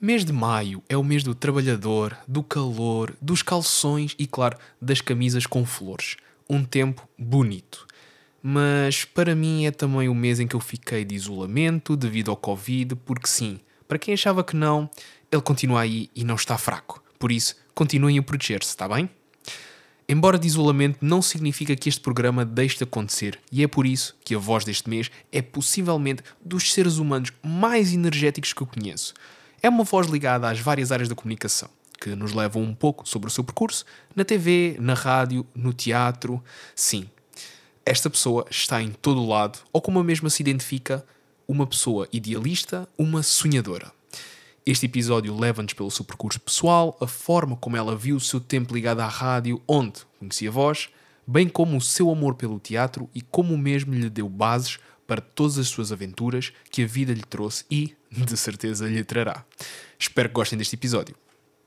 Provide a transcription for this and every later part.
Mês de maio é o mês do trabalhador, do calor, dos calções e, claro, das camisas com flores. Um tempo bonito. Mas para mim é também o mês em que eu fiquei de isolamento devido ao Covid, porque sim, para quem achava que não, ele continua aí e não está fraco. Por isso, continuem a proteger-se, está bem? Embora de isolamento não significa que este programa deixe de acontecer, e é por isso que a voz deste mês é possivelmente dos seres humanos mais energéticos que eu conheço. É uma voz ligada às várias áreas da comunicação, que nos levam um pouco sobre o seu percurso na TV, na rádio, no teatro. Sim, esta pessoa está em todo o lado, ou como a mesma se identifica, uma pessoa idealista, uma sonhadora. Este episódio leva-nos pelo seu percurso pessoal, a forma como ela viu o seu tempo ligado à rádio, onde conhecia a voz, bem como o seu amor pelo teatro e como o mesmo lhe deu bases para todas as suas aventuras que a vida lhe trouxe e, de certeza, lhe trará. Espero que gostem deste episódio.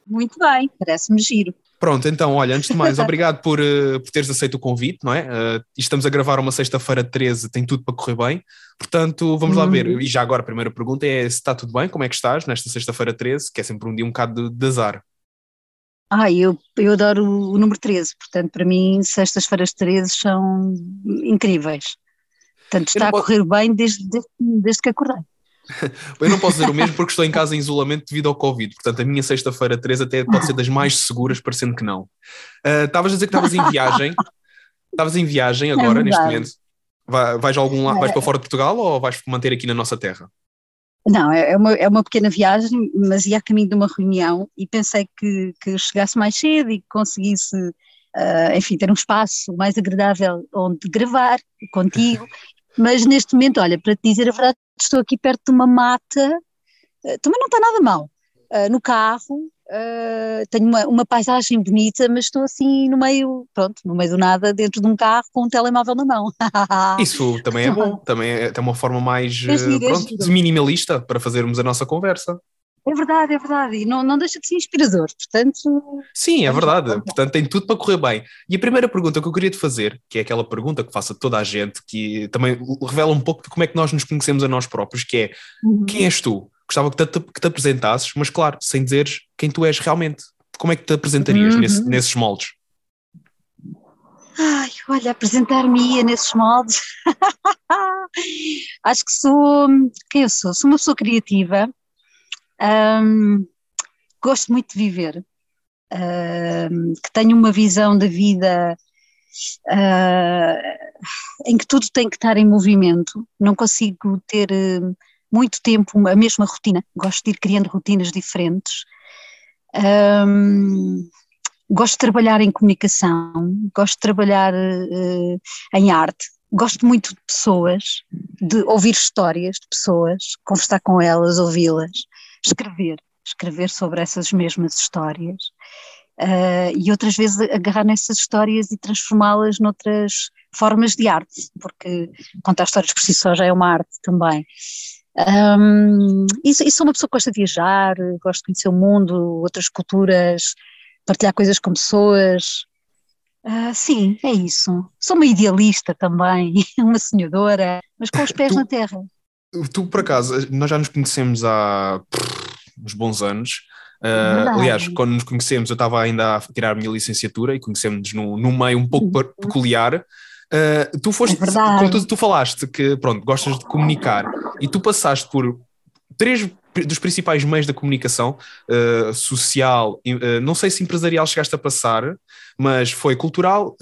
Muito bem, parece-me giro. Pronto, então, olha, antes de mais, obrigado por, uh, por teres aceito o convite, não é? Uh, estamos a gravar uma sexta-feira 13, tem tudo para correr bem. Portanto, vamos lá ver. Uhum. E já agora, a primeira pergunta é se está tudo bem, como é que estás nesta sexta-feira 13, que é sempre um dia um bocado de, de azar. Ah, eu, eu adoro o número 13, portanto, para mim, sextas-feiras 13 são incríveis. Portanto, está a correr bem desde, desde, desde que acordei. Eu não posso dizer o mesmo porque estou em casa em isolamento devido ao Covid. Portanto, a minha sexta-feira 3 até pode ser das mais seguras, parecendo que não. Ah, estavas uh, a dizer que estavas em viagem. Estavas em viagem é agora, é neste momento. Vai, vais, algum lado, vais para fora de Portugal ou vais manter aqui na nossa terra? Não, é, é uma, é uma pequena viagem, mas ia a caminho de uma reunião e pensei que, que chegasse mais cedo e que conseguisse, uh, enfim, ter um espaço mais agradável onde gravar contigo. Mas neste momento, olha, para te dizer a verdade, estou aqui perto de uma mata, uh, também não está nada mal, uh, no carro, uh, tenho uma, uma, paisagem bonita, mas estou assim no meio, pronto, no meio do nada, dentro de um carro com um telemóvel na mão. Isso também é bom, também é, é uma forma mais é giro, pronto, é minimalista para fazermos a nossa conversa. É verdade, é verdade, e não, não deixa de ser inspirador, portanto... Sim, é verdade, portanto tem tudo para correr bem. E a primeira pergunta que eu queria te fazer, que é aquela pergunta que faço a toda a gente, que também revela um pouco de como é que nós nos conhecemos a nós próprios, que é, uhum. quem és tu? Gostava que te, que te, apresentasses, mas claro, sem dizeres quem tu és realmente. Como é que te apresentarias uhum. nesse, nesses moldes? Ai, olha, apresentar-me nesses moldes. Acho que sou. Quem eu sou? Sou uma pessoa criativa, um, gosto muito de viver, um, que tenho uma visão da vida uh, em que tudo tem que estar em movimento, não consigo ter muito tempo a mesma rotina, gosto de ir criando rotinas diferentes. Um, gosto de trabalhar em comunicação, gosto de trabalhar uh, em arte, gosto muito de pessoas, de ouvir histórias de pessoas, conversar com elas, ouvi-las escrever, escrever sobre essas mesmas histórias. Uh, e outras vezes agarrar nessas histórias e transformá-las noutras formas de arte, porque contar histórias por si só já é uma arte também. Um, e, e sou uma pessoa que gosta de viajar, gosto de conhecer o mundo, outras culturas, partilhar coisas com pessoas. Uh, sim, é isso. Sou uma idealista também, uma sonhadora, mas com os pés tu, na terra. Tu, por acaso, nós já nos conhecemos há uns bons anos. Uh, aliás, quando nos conhecemos, eu estava ainda a tirar a minha licenciatura e conhecemos-nos num, num meio um pouco uhum. peculiar. Uh, tu foste, é como tu, tu, falaste, que pronto, gostas de comunicar e tu passaste por três dos principais meios da comunicação uh, social, não sei se empresarial chegaste a passar, mas foi cultural,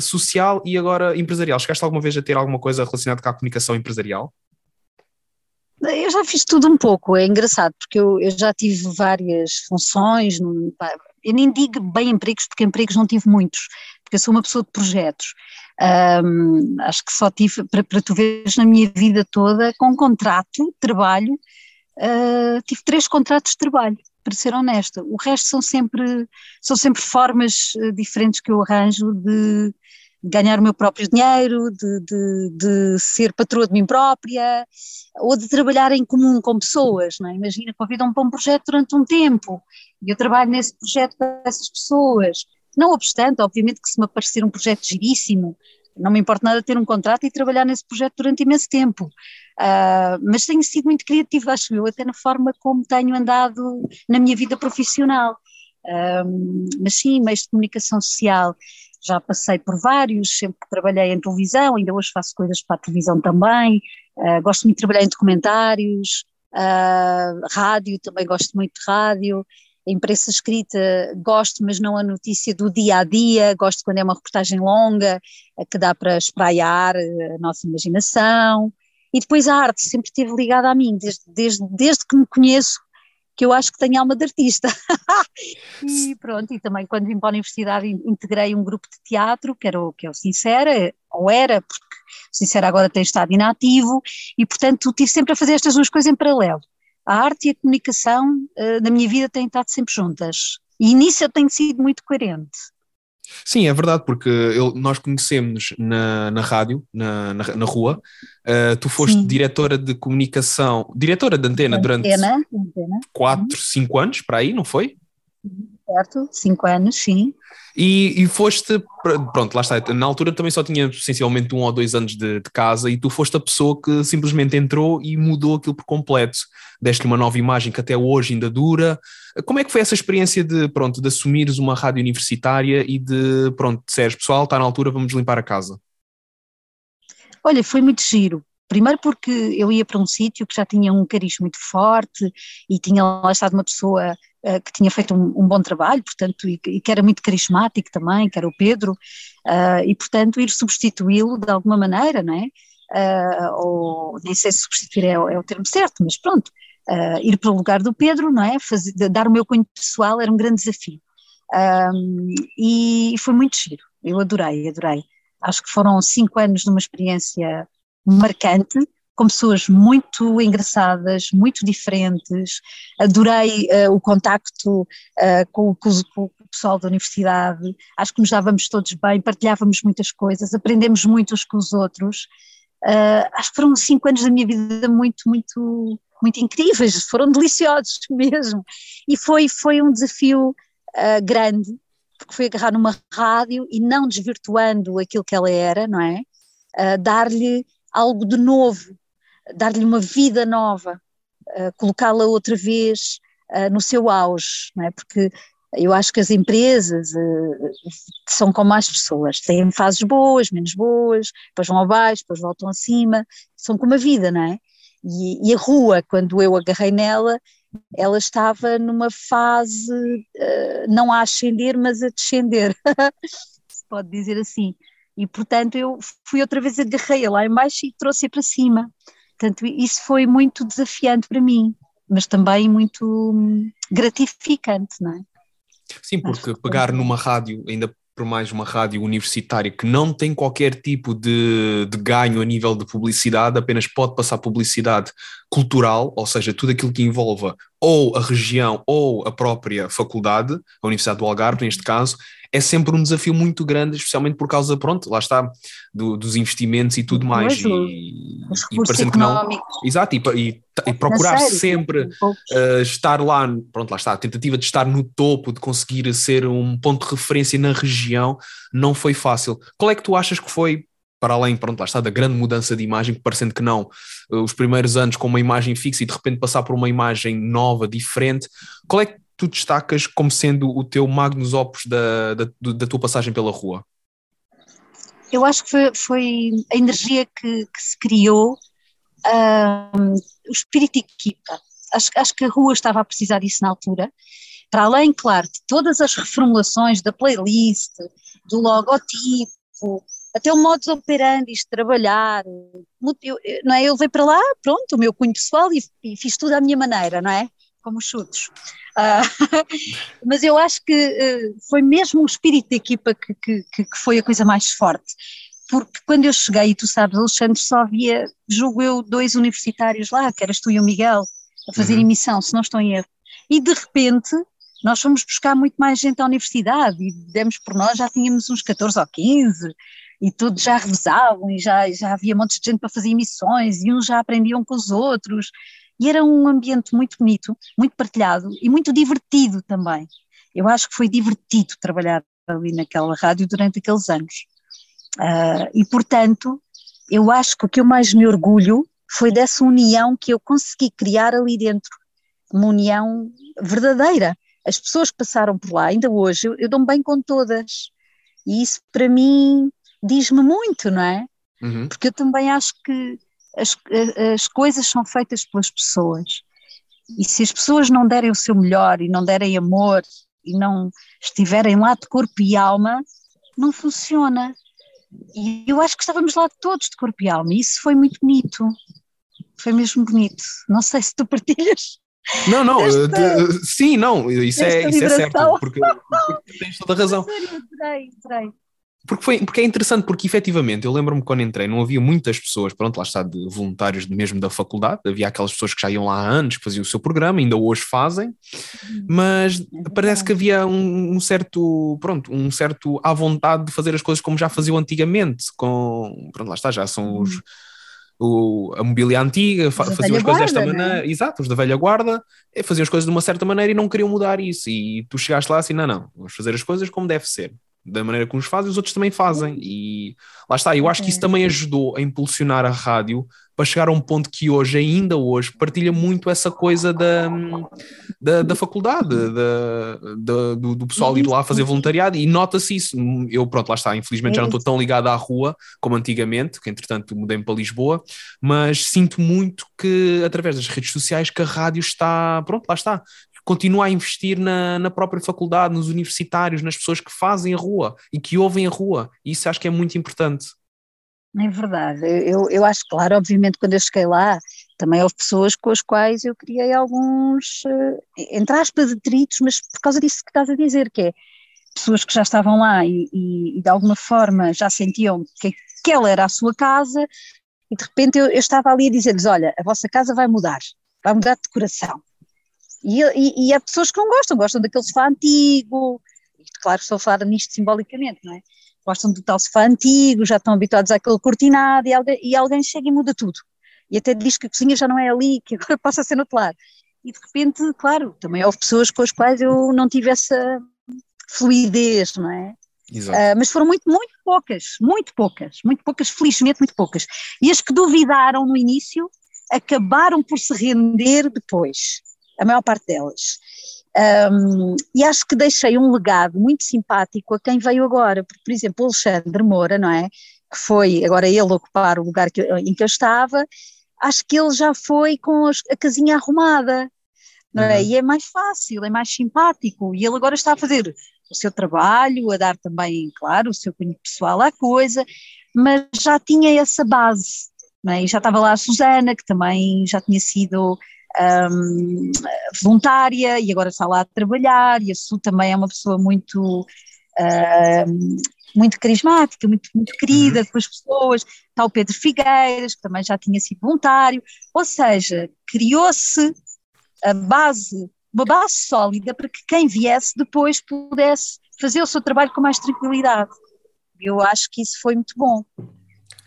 social e agora empresarial. Chegaste alguma vez a ter alguma coisa relacionada com a comunicação empresarial? Eu já fiz tudo um pouco, é engraçado, porque eu, eu já tive várias funções, eu nem digo bem empregos, porque empregos não tive muitos, porque eu sou uma pessoa de projetos. Um, acho que só tive, para, para tu veres na minha vida toda, com contrato trabalho, uh, tive três contratos de trabalho, para ser honesta. O resto são sempre, são sempre formas uh, diferentes que eu arranjo de ganhar o meu próprio dinheiro, de, de, de, ser patroa de mim própria, ou de trabalhar em comum com pessoas, não é? Imagina, convidam-me para um projeto durante um tempo, e eu trabalho nesse projeto para essas pessoas. Não obstante, obviamente que se me aparecer um projeto giríssimo, não me importa nada ter um contrato e trabalhar nesse projeto durante imenso tempo. Uh, mas tenho sido muito criativa, acho eu, até na forma como tenho andado na minha vida profissional. Uh, mas sim, meios de comunicação social, já passei por vários, sempre trabalhei em televisão, ainda hoje faço coisas para a televisão também, uh, gosto muito de trabalhar em documentários, rádio, também gosto muito de rádio, imprensa escrita gosto, mas não a notícia do dia a dia, gosto quando é uma reportagem longa, que dá para espraiar a nossa imaginação. E depois a arte sempre esteve ligada a mim, desde, desde, desde que me conheço, que eu acho que tenho alma de artista. e pronto, e também quando vim para a universidade integrei um grupo de teatro, que era o, que é o Sincera, ou era, porque Sincera agora tem estado inativo, e portanto tive sempre a fazer estas duas coisas em paralelo a arte e a comunicação uh, na minha vida têm estado sempre juntas. E nisso eu tenho sido muito coerente. Sim, é verdade, porque eu, nós conhecemos na, na rádio, na, na, na rua. Uh, tu foste Sim. diretora de comunicação, diretora de antena, durante antena, antena. 4, 5 anos, para aí, não foi? Certo, 5 anos, sim. E, e, foste, pronto, lá está, na altura também só tinha essencialmente um ou dois anos de, de, casa e tu foste a pessoa que simplesmente entrou e mudou aquilo por completo. Deste-lhe uma nova imagem que até hoje ainda dura. Como é que foi essa experiência de, pronto, de assumires uma rádio universitária e de, pronto, disseres, pessoal, está na altura, vamos limpar a casa? Olha, foi muito giro. Primeiro porque eu ia para um sítio que já tinha um cariz muito forte e tinha lá estado uma pessoa que tinha feito um, um, bom trabalho, portanto, e, e, que era muito carismático também, que era o Pedro, uh, e portanto ir substituí-lo de alguma maneira, não é? Uh, ou nem sei se substituir é, é, o termo certo, mas pronto, ir para o lugar do Pedro, não é? Dar o meu cunho pessoal era um grande desafio. e foi muito giro, eu adorei, adorei. Acho que foram cinco anos de uma experiência marcante, com pessoas muito engraçadas, muito diferentes. Adorei uh, o contacto uh, com, com, com, o pessoal da universidade, acho que nos dávamos todos bem, partilhávamos muitas coisas, aprendemos muito uns com os outros. Uh, acho que foram cinco anos da minha vida muito, muito, muito incríveis, foram deliciosos mesmo. E foi, foi um desafio grande, porque foi agarrar numa rádio e não desvirtuando aquilo que ela era, não é? dar-lhe algo de novo, dar-lhe uma vida nova, uh, colocá-la outra vez uh, no seu auge, não é? Porque eu acho que as empresas uh, são como as pessoas, têm fases boas, menos boas, depois vão abaixo, depois voltam acima, são como a vida, não é? E, e a rua, quando eu agarrei nela, ela estava numa fase uh, não a ascender, mas a descender, se pode dizer assim. E, portanto, eu fui outra vez, agarrei-a lá embaixo e trouxe-a para cima. Portanto, isso foi muito desafiante para mim, mas também muito hum, gratificante, não é? Sim, porque pegar numa rádio, ainda por mais uma rádio universitária que não tem qualquer tipo de, de ganho a nível de publicidade, apenas pode passar publicidade cultural, ou seja, tudo aquilo que envolva ou a região ou a própria faculdade, a Universidade do Algarve neste caso, é sempre um desafio muito grande, especialmente por causa, pronto, lá está, do, dos investimentos e tudo mais. e, e parecendo que não. Exato, e, e, e procurar sério, sempre uh, estar lá, pronto, lá está, a tentativa de estar no topo, de conseguir ser um ponto de referência na região, não foi fácil. Qual é que tu achas que foi para além, pronto, lá está, da grande mudança de imagem, parecendo que não, eh, os primeiros anos com uma imagem fixa e de repente passar por uma imagem nova, diferente, qual é que tu destacas como sendo o teu magnus opus da, da, da tua passagem pela rua? Eu acho que foi, foi a energia que, que se criou, um, o espírito de equipa. Acho, acho que a rua estava a precisar disso na altura. Para além, claro, de todas as reformulações da playlist, do logotipo, até o modo de operandi de trabalhar, eu, não é? Eu levei para lá, pronto, o meu cunho pessoal e, e fiz tudo à minha maneira, não é? Como chutos. Uh, mas eu acho que uh, foi mesmo o espírito da equipa que, que, que, foi a coisa mais forte. Porque quando eu cheguei, e tu sabes, Alexandre, só havia, julgo eu, dois universitários lá, que eras tu e o Miguel, a fazer uhum. emissão, se não estou em erro. E de repente nós fomos buscar muito mais gente à universidade e demos por nós, já tínhamos uns 14 ou 15 e todos já revezavam e já, já havia montes de gente para fazer emissões e uns já aprendiam com os outros e era um ambiente muito bonito, muito partilhado e muito divertido também. Eu acho que foi divertido trabalhar ali naquela rádio durante aqueles anos. Uh, e, portanto, eu acho que o que eu mais me orgulho foi dessa união que eu consegui criar ali dentro, uma união verdadeira. As pessoas que passaram por lá, ainda hoje, eu, eu dou-me bem com todas. E isso, para mim, diz-me muito, não é? Uhum. Porque eu também acho que as, as coisas são feitas pelas pessoas. E se as pessoas não derem o seu melhor e não derem amor e não estiverem lá de corpo e alma, não funciona. E eu acho que estávamos lá todos de corpo e alma, e isso foi muito bonito. Foi mesmo bonito. Não sei se tu partilhas. Não, não, Desta, sim, não, isso, é, isso é certo, porque, porque tens toda a razão. Porque, foi, porque é interessante, porque efetivamente, eu lembro-me quando entrei, não havia muitas pessoas, pronto, lá está, de voluntários mesmo da faculdade, havia aquelas pessoas que já iam lá há anos, que faziam o seu programa, ainda hoje fazem, uhum. mas é parece que havia um, um, certo, pronto, um certo à vontade de fazer as coisas como já faziam antigamente, com, pronto, lá está, já são os, uhum. o, a mobília antiga, faziam as coisas desta né? maneira, exato, os da velha guarda, eh, faziam as coisas de uma certa maneira e não queriam mudar isso, e tu chegaste lá assim, não, não, vamos fazer as coisas como deve ser da maneira como os fazem, os outros também fazem. E lá está, eu acho que isso também ajudou a impulsionar a rádio para chegar a um ponto que hoje, ainda hoje, partilha muito essa coisa da, da, da faculdade, da, da do, do, pessoal ir lá fazer voluntariado e nota-se isso. Eu, pronto, lá está, infelizmente já não estou tão ligado à rua como antigamente, que entretanto mudei-me para Lisboa, mas sinto muito que através das redes sociais que a rádio está, pronto, lá está, continua a investir na, na própria faculdade, nos universitários, nas pessoas que fazem a rua e que ouvem a rua. E isso acho que é muito importante. É verdade, eu, eu acho claro, obviamente quando eu cheguei lá, também houve pessoas com as quais eu criei alguns, uh, entre aspas, detritos, mas por causa disso que estás a dizer, que é pessoas que já estavam lá e, e, e de alguma forma já sentiam que aquela era a sua casa e de repente eu, eu estava ali a dizer-lhes, olha, a vossa casa vai mudar, vai mudar de decoração, e, e, e há pessoas que não gostam, gostam daquele sofá antigo, claro que estou a falar nisto simbolicamente, não é? Gostam do tal sofá antigo, já estão habituados àquele cortinado e alguém, e alguém chega e muda tudo. E até diz que a cozinha já não é ali, que agora possa ser no outro lado. E de repente, claro, também houve pessoas com as quais eu não tive essa fluidez, não é? Uh, mas foram muito, muito poucas, muito poucas, muito poucas, felizmente muito poucas. E as que duvidaram no início acabaram por se render depois a maior parte delas. Um, e acho que deixei um legado muito simpático a quem veio agora, porque, por exemplo, o Alexandre Moura, não é? Que foi agora ele ocupar o lugar que, em que eu estava, acho que ele já foi com a casinha arrumada, não é? Uhum. E é mais fácil, é mais simpático, e ele agora está a fazer o seu trabalho, a dar também, claro, o seu cunho pessoal à coisa, mas já tinha essa base, não é? E já estava lá a Susana, que também já tinha sido um, voluntária e agora está lá a trabalhar, e a Su também é uma pessoa muito. Uh, muito carismática, muito, muito querida uhum. com as pessoas, está o Pedro Figueiras, que também já tinha sido voluntário, ou seja, criou-se a base, uma base sólida para que quem viesse depois pudesse fazer o seu trabalho com mais tranquilidade. Eu acho que isso foi muito bom,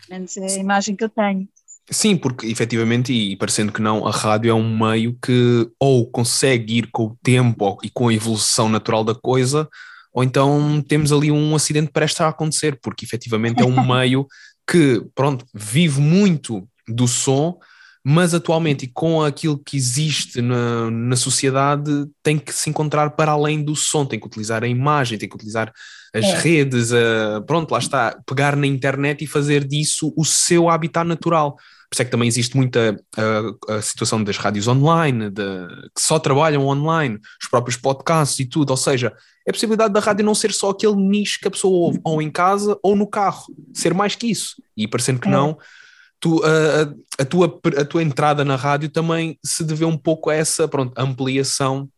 menos é a imagem que eu tenho. Sim, porque efetivamente, e parecendo que não, a rádio é um meio que ou consegue ir com o tempo e com a evolução natural da coisa, ou então temos ali um acidente prestes a acontecer, porque efetivamente é um meio que, pronto, vive muito do som, mas atualmente e com aquilo que existe na, na sociedade tem que se encontrar para além do som, tem que utilizar a imagem, tem que utilizar as é. redes, a, pronto, lá está, pegar na internet e fazer disso o seu habitat natural. Por isso é que também existe muita a, a situação das rádios online, de, que só trabalham online, os próprios podcasts e tudo, ou seja, é a possibilidade da rádio não ser só aquele nicho que a pessoa ouve, ou em casa ou no carro, ser mais que isso. E parecendo que não, tu, a, a, tua, a tua entrada na rádio também se deve um pouco a essa pronto, ampliação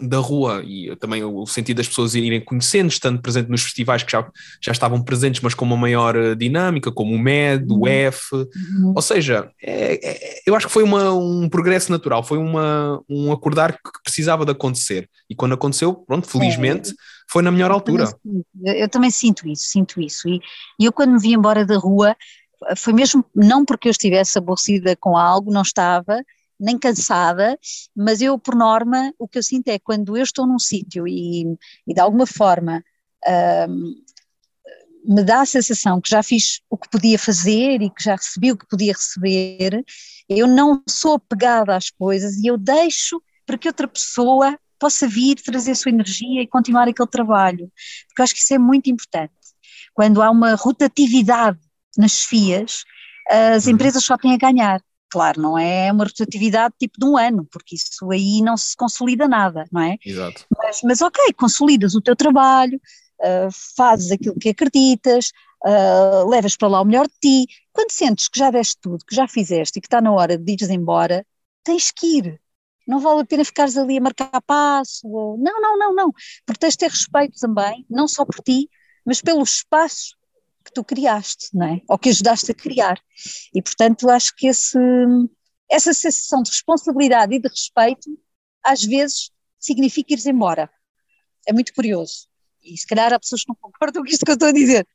da rua e também o sentido das pessoas irem conhecendo, estando presente nos festivais que já, já estavam presentes, mas com uma maior eh, dinâmica, como o MED, o uhum. F, uhum. ou seja, é, é, eu acho que foi uma, um progresso natural, foi uma, um acordar que precisava de acontecer, e quando aconteceu, pronto, felizmente, é. foi na melhor altura. Eu também, eu também sinto isso, sinto isso, e, e eu quando me vi embora da rua, foi mesmo, não porque eu estivesse aborrecida com algo, não estava, nem cansada, mas eu, por norma, o que eu sinto é quando eu estou num sítio e, e de alguma forma um, me dá a sensação que já fiz o que podia fazer e que já recebi o que podia receber, eu não sou apegada às coisas e eu deixo para que outra pessoa possa vir trazer a sua energia e continuar aquele trabalho, porque eu acho que isso é muito importante. Quando há uma rotatividade nas FIAs, as uhum. empresas só têm a ganhar. Claro, não é uma rotatividade tipo de um ano, porque isso aí não se consolida nada, não é? Exato. Mas, mas ok, consolidas o teu trabalho, uh, fazes aquilo que acreditas, uh, levas para lá o melhor de ti. Quando sentes que já deste tudo, que já fizeste e que está na hora de ires embora, tens que ir. Não vale a pena ficares ali a marcar passo. Ou... Não, não, não, não. Porque tens de ter respeito também, não só por ti, mas pelo espaço que tu criaste, não é? Ou que ajudaste a criar. E, portanto, acho que esse, essa sensação de responsabilidade e de respeito, às vezes, significa ires embora. É muito curioso. E se calhar há pessoas que não concordam com isto que eu estou a dizer.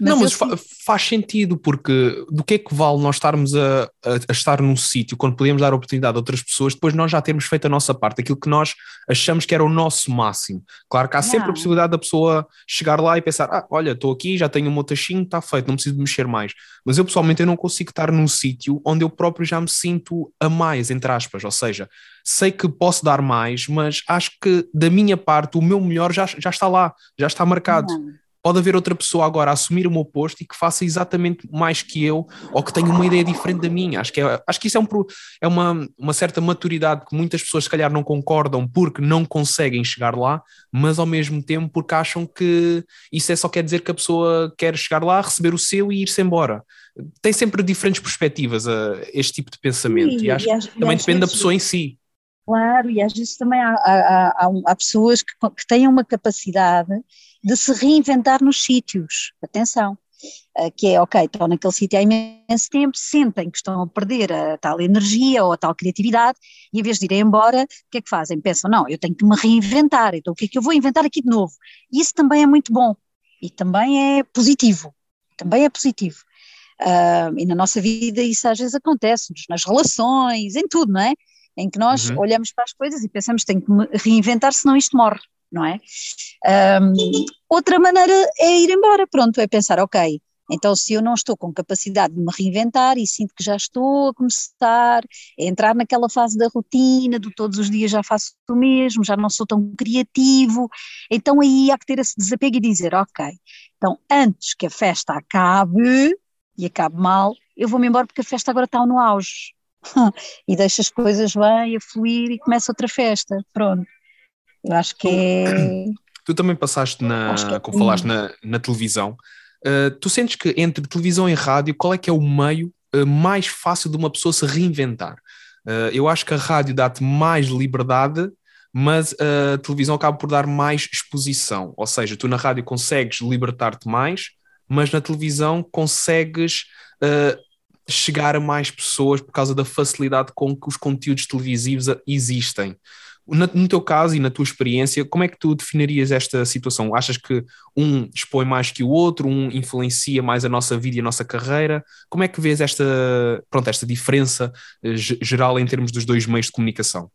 Mas não, mas fa faz sentido, porque do que é que vale nós estarmos a, a, a estar num sítio quando podemos dar oportunidade a outras pessoas, depois nós já termos feito a nossa parte, aquilo que nós achamos que era o nosso máximo. Claro que há sempre a possibilidade da pessoa chegar lá e pensar: ah, olha, estou aqui, já tenho um motachinho, está feito, não preciso mexer mais. Mas eu pessoalmente eu não consigo estar num sítio onde eu próprio já me sinto a mais, entre aspas, ou seja, sei que posso dar mais, mas acho que da minha parte o meu melhor já, já está lá, já está marcado. Não pode haver outra pessoa agora a assumir o meu posto e que faça exatamente mais que eu ou que tenha uma ideia diferente da minha. Acho que, é, acho que isso é, um, é uma, uma certa maturidade que muitas pessoas, se calhar, não concordam porque não conseguem chegar lá, mas ao mesmo tempo porque acham que isso é só quer dizer que a pessoa quer chegar lá, receber o seu e ir-se embora. Tem sempre diferentes perspectivas a este tipo de pensamento Sim, e acho que também depende da pessoa em si. Claro, e às vezes também há, há, há, há pessoas que, que têm uma capacidade de se reinventar nos sítios. Atenção. Uh, que é, ok, estão naquele sítio há imenso tempo, sentem que estão a perder a tal energia ou a tal criatividade e em vez de irem embora, o que é que fazem? Pensam, não, eu tenho que me reinventar, então o que é que eu vou inventar aqui de novo? Isso também é muito bom e também é positivo, também é positivo. Uh, e na nossa vida isso às vezes acontece, nas relações, em tudo, não é? Em que nós uhum. olhamos para as coisas e pensamos, tenho que me reinventar, senão isto morre não é? Um, outra maneira é ir embora, pronto, é pensar, ok, então, se eu não estou com capacidade de me reinventar e sinto que já estou a começar a entrar naquela fase da rotina, de todos os dias já faço o mesmo, já não sou tão criativo, então aí há que ter esse desapego e dizer: Ok, então antes que a festa acabe, e acabe mal, eu vou-me embora porque a festa agora está no auge. e deixo as coisas bem a fluir e começa outra festa. Pronto. Eu acho que é. Tu também passaste na, é como falaste, na, na televisão. Uh, tu sentes que entre televisão e rádio, qual é que é o meio uh, mais fácil de uma pessoa se reinventar? Uh, eu acho que a rádio dá-te mais liberdade, mas a televisão acaba por dar mais exposição. Ou seja, tu na rádio consegues libertar-te mais, mas na televisão consegues chegar a mais pessoas por causa da facilidade com que os conteúdos televisivos existem no teu caso e na tua experiência, como é que tu definirias esta situação? Achas que um expõe mais que o outro, um influencia mais a nossa vida e a nossa carreira? Como é que vês esta, pronto, esta diferença eh, geral em termos dos dois meios de comunicação?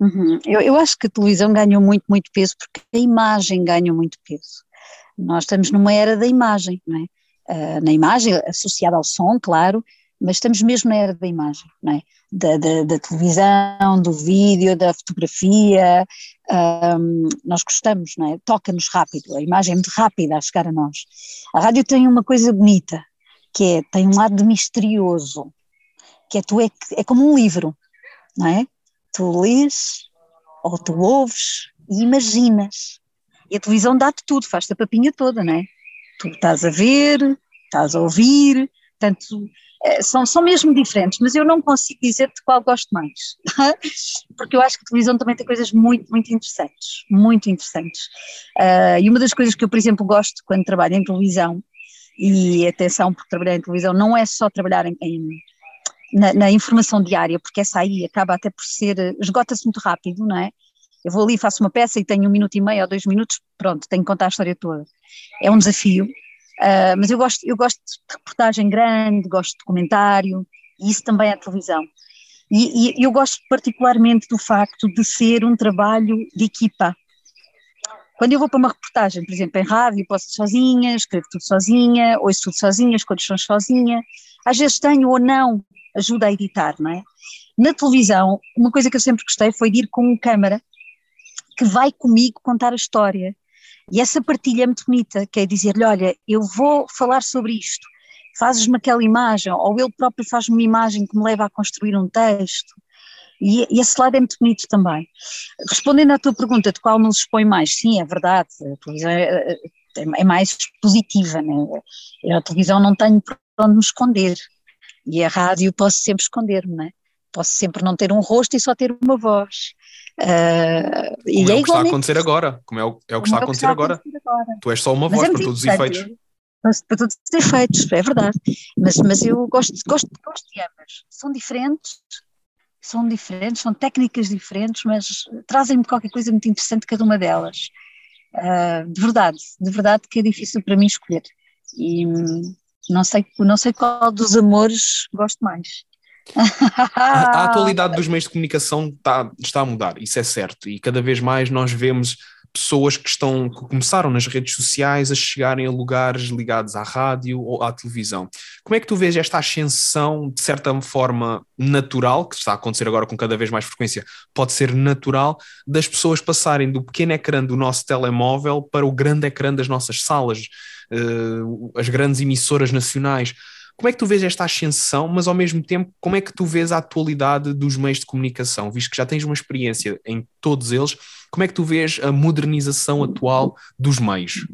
Uhum. Eu, eu acho que a televisão ganhou muito, muito peso porque a imagem ganhou muito peso. Nós estamos numa era da imagem, não é? Uh, na imagem associada ao som, claro, mas estamos mesmo na era da imagem, não é? Da, da, da televisão, do vídeo, da fotografia, um, nós gostamos, é? Toca-nos rápido, a imagem é muito rápida a chegar a nós. A rádio tem uma coisa bonita, que é, tem um lado misterioso, que é, tu é, é como um livro, não é? Tu lês, ou tu ouves e imaginas. E a televisão dá-te tudo, faz-te a papinha toda, não é? Tu estás a ver, estás a ouvir, portanto são, são mesmo diferentes, mas eu não consigo dizer de qual gosto mais, porque eu acho que a televisão também tem coisas muito, muito interessantes, muito interessantes. Uh, e uma das coisas que eu, por exemplo, gosto quando trabalho em televisão, e atenção, porque trabalhar em televisão não é só trabalhar em, em na, na, informação diária, porque essa aí acaba até por ser, esgota-se muito rápido, não é? Eu vou ali, faço uma peça e tenho um minuto e meio ou dois minutos, pronto, tenho que contar a história toda. É um desafio, Uh, mas eu gosto, eu gosto de reportagem grande, gosto de documentário, e isso também é televisão. E, e, eu gosto particularmente do facto de ser um trabalho de equipa. Quando eu vou para uma reportagem, por exemplo, em rádio, posso sozinha, escrevo tudo sozinha, ouço tudo sozinha, escolho sons sozinha. Às vezes tenho ou não ajuda a editar, não é? Na televisão, uma coisa que eu sempre gostei foi de ir com uma câmara que vai comigo contar a história. E essa partilha é muito bonita, que é dizer-lhe, olha, eu vou falar sobre isto, fazes-me aquela imagem, ou ele próprio faz-me uma imagem que me leva a construir um texto. E, esse lado é muito bonito também. Respondendo à tua pergunta de qual nos expõe mais, sim, é verdade, a televisão é, é, é mais positiva, né? a televisão não tenho para onde me esconder, e a rádio posso sempre esconder-me, né? Posso sempre não ter um rosto e só ter uma voz. Uh, e como é, é o que está a acontecer agora, como é o, é o que está a acontecer, é agora. acontecer agora. Tu és só uma Mas voz é para todos os efeitos. Para todos os efeitos, é verdade. Mas, mas eu gosto, gosto, gosto de ambas. São diferentes, são diferentes, são técnicas diferentes, mas trazem-me qualquer coisa muito interessante cada uma delas. Uh, de verdade, de verdade que é difícil para mim escolher. E hum, não sei, não sei qual dos amores gosto mais. A, a, atualidade dos meios de comunicação está, está a mudar, isso é certo, e cada vez mais nós vemos pessoas que estão que começaram nas redes sociais a chegarem a lugares ligados à rádio ou à televisão. Como é que tu vês esta ascensão de certa forma natural, que está a acontecer agora com cada vez mais frequência, pode ser natural, das pessoas passarem do pequeno ecrã do nosso telemóvel para o grande ecrã das nossas salas, uh, as grandes emissoras nacionais. Como é que tu vês esta ascensão, mas ao mesmo tempo, como é que tu vês a atualidade dos meios de comunicação, visto que já tens uma experiência em todos eles, como é que tu vês a modernização atual dos meios?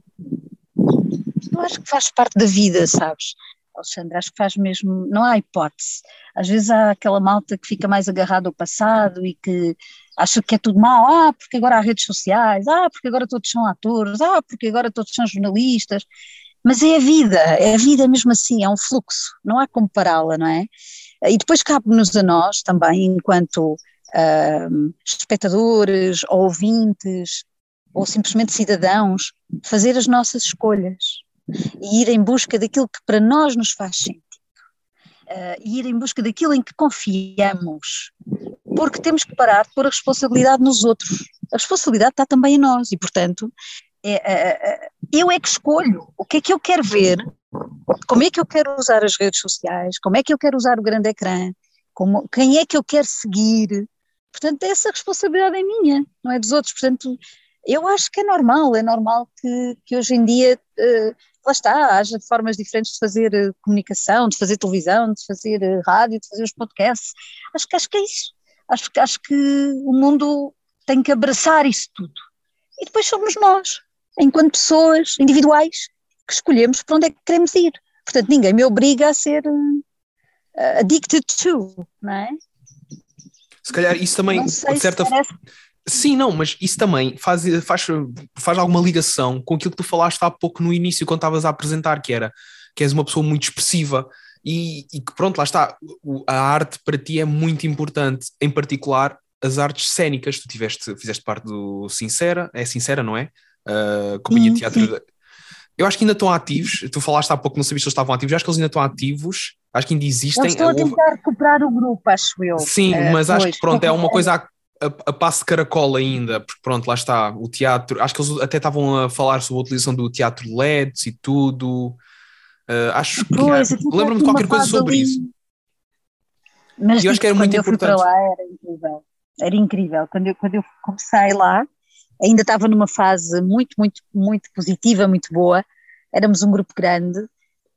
Eu acho que faz parte da vida, sabes? Alexandre, acho que faz mesmo, não há hipótese. Às vezes há aquela malta que fica mais agarrada ao passado e que acha que é tudo mau, ah, porque agora há redes sociais, ah, porque agora todos são atores, ah, porque agora todos são jornalistas. Mas é a vida, é a vida mesmo assim, é um fluxo, não há como pará-la, não é? E depois cabe-nos a nós também, enquanto uh, espectadores, ou ouvintes, ou simplesmente cidadãos, fazer as nossas escolhas e ir em busca daquilo que para nós nos faz sentido. Uh, e ir em busca daquilo em que confiamos, porque temos que parar de pôr a responsabilidade nos outros. A responsabilidade está também em nós e, portanto, é, é, eu é que escolho o que é que eu quero ver, como é que eu quero usar as redes sociais, como é que eu quero usar o grande ecrã, como, quem é que eu quero seguir. Portanto, essa responsabilidade é minha, não é dos outros. Portanto, eu acho que é normal, é normal que, que hoje em dia, uh, lá está, haja formas diferentes de fazer uh, comunicação, de fazer televisão, de fazer uh, rádio, de fazer os podcasts. Acho que, acho que é isso. Acho, acho que o mundo tem que abraçar isso tudo. E depois somos nós enquanto pessoas individuais que escolhemos para onde é que queremos ir. Portanto, ninguém me obriga a ser uh, addicted to, não é? Se calhar isso também, de certa forma. Sim, não, mas isso também faz, faz, faz alguma ligação com aquilo que tu falaste há pouco no início, quando estavas a apresentar, que era que és uma pessoa muito expressiva e, e que pronto, lá está, a arte para ti é muito importante, em particular as artes cênicas. Tu tiveste, fizeste parte do Sincera, é Sincera, não é? Uh, Companhia de Teatro. Sim. Eu acho que ainda estão ativos. Tu falaste há pouco, não sabias se eles estavam ativos. Eu acho que eles ainda estão ativos. Acho que ainda existem. estou a tentar recuperar o grupo, acho eu. Sim, uh, mas acho que pronto, é uma coisa a, a, a passo de caracol ainda, porque pronto, lá está o teatro. Acho que eles até estavam a falar sobre a utilização do teatro LEDs e tudo. Uh, acho que lembro-me de qualquer coisa sobre ali. isso. Mas eu acho que era muito importante. Lá era incrível. Era incrível. Quando eu, quando eu comecei lá, ainda estava numa fase muito, muito, muito positiva, muito boa. Éramos um grupo grande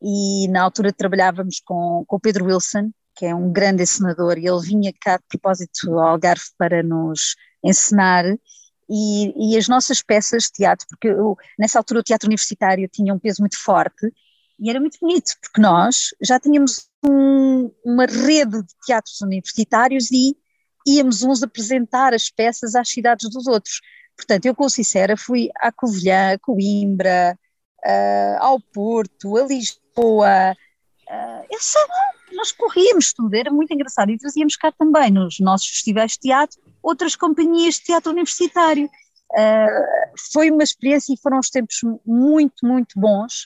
e na altura trabalhávamos com, com o Pedro Wilson, que é um grande encenador, e ele vinha cá de propósito ao Algarve para nos encenar. E, e as nossas peças de teatro, porque eu, nessa altura o teatro universitário tinha um peso muito forte e era muito bonito, porque nós já tínhamos um, uma rede de teatros universitários e íamos uns apresentar as peças às cidades dos outros. Portanto, eu com sincera fui à Covilhã, a Coimbra, uh, ao Porto, a Lisboa, uh, eu sei nós corríamos tudo, era muito engraçado. E trazíamos cá também nos nossos festivais de teatro outras companhias de teatro universitário. Uh, foi uma experiência e foram uns tempos muito, muito bons.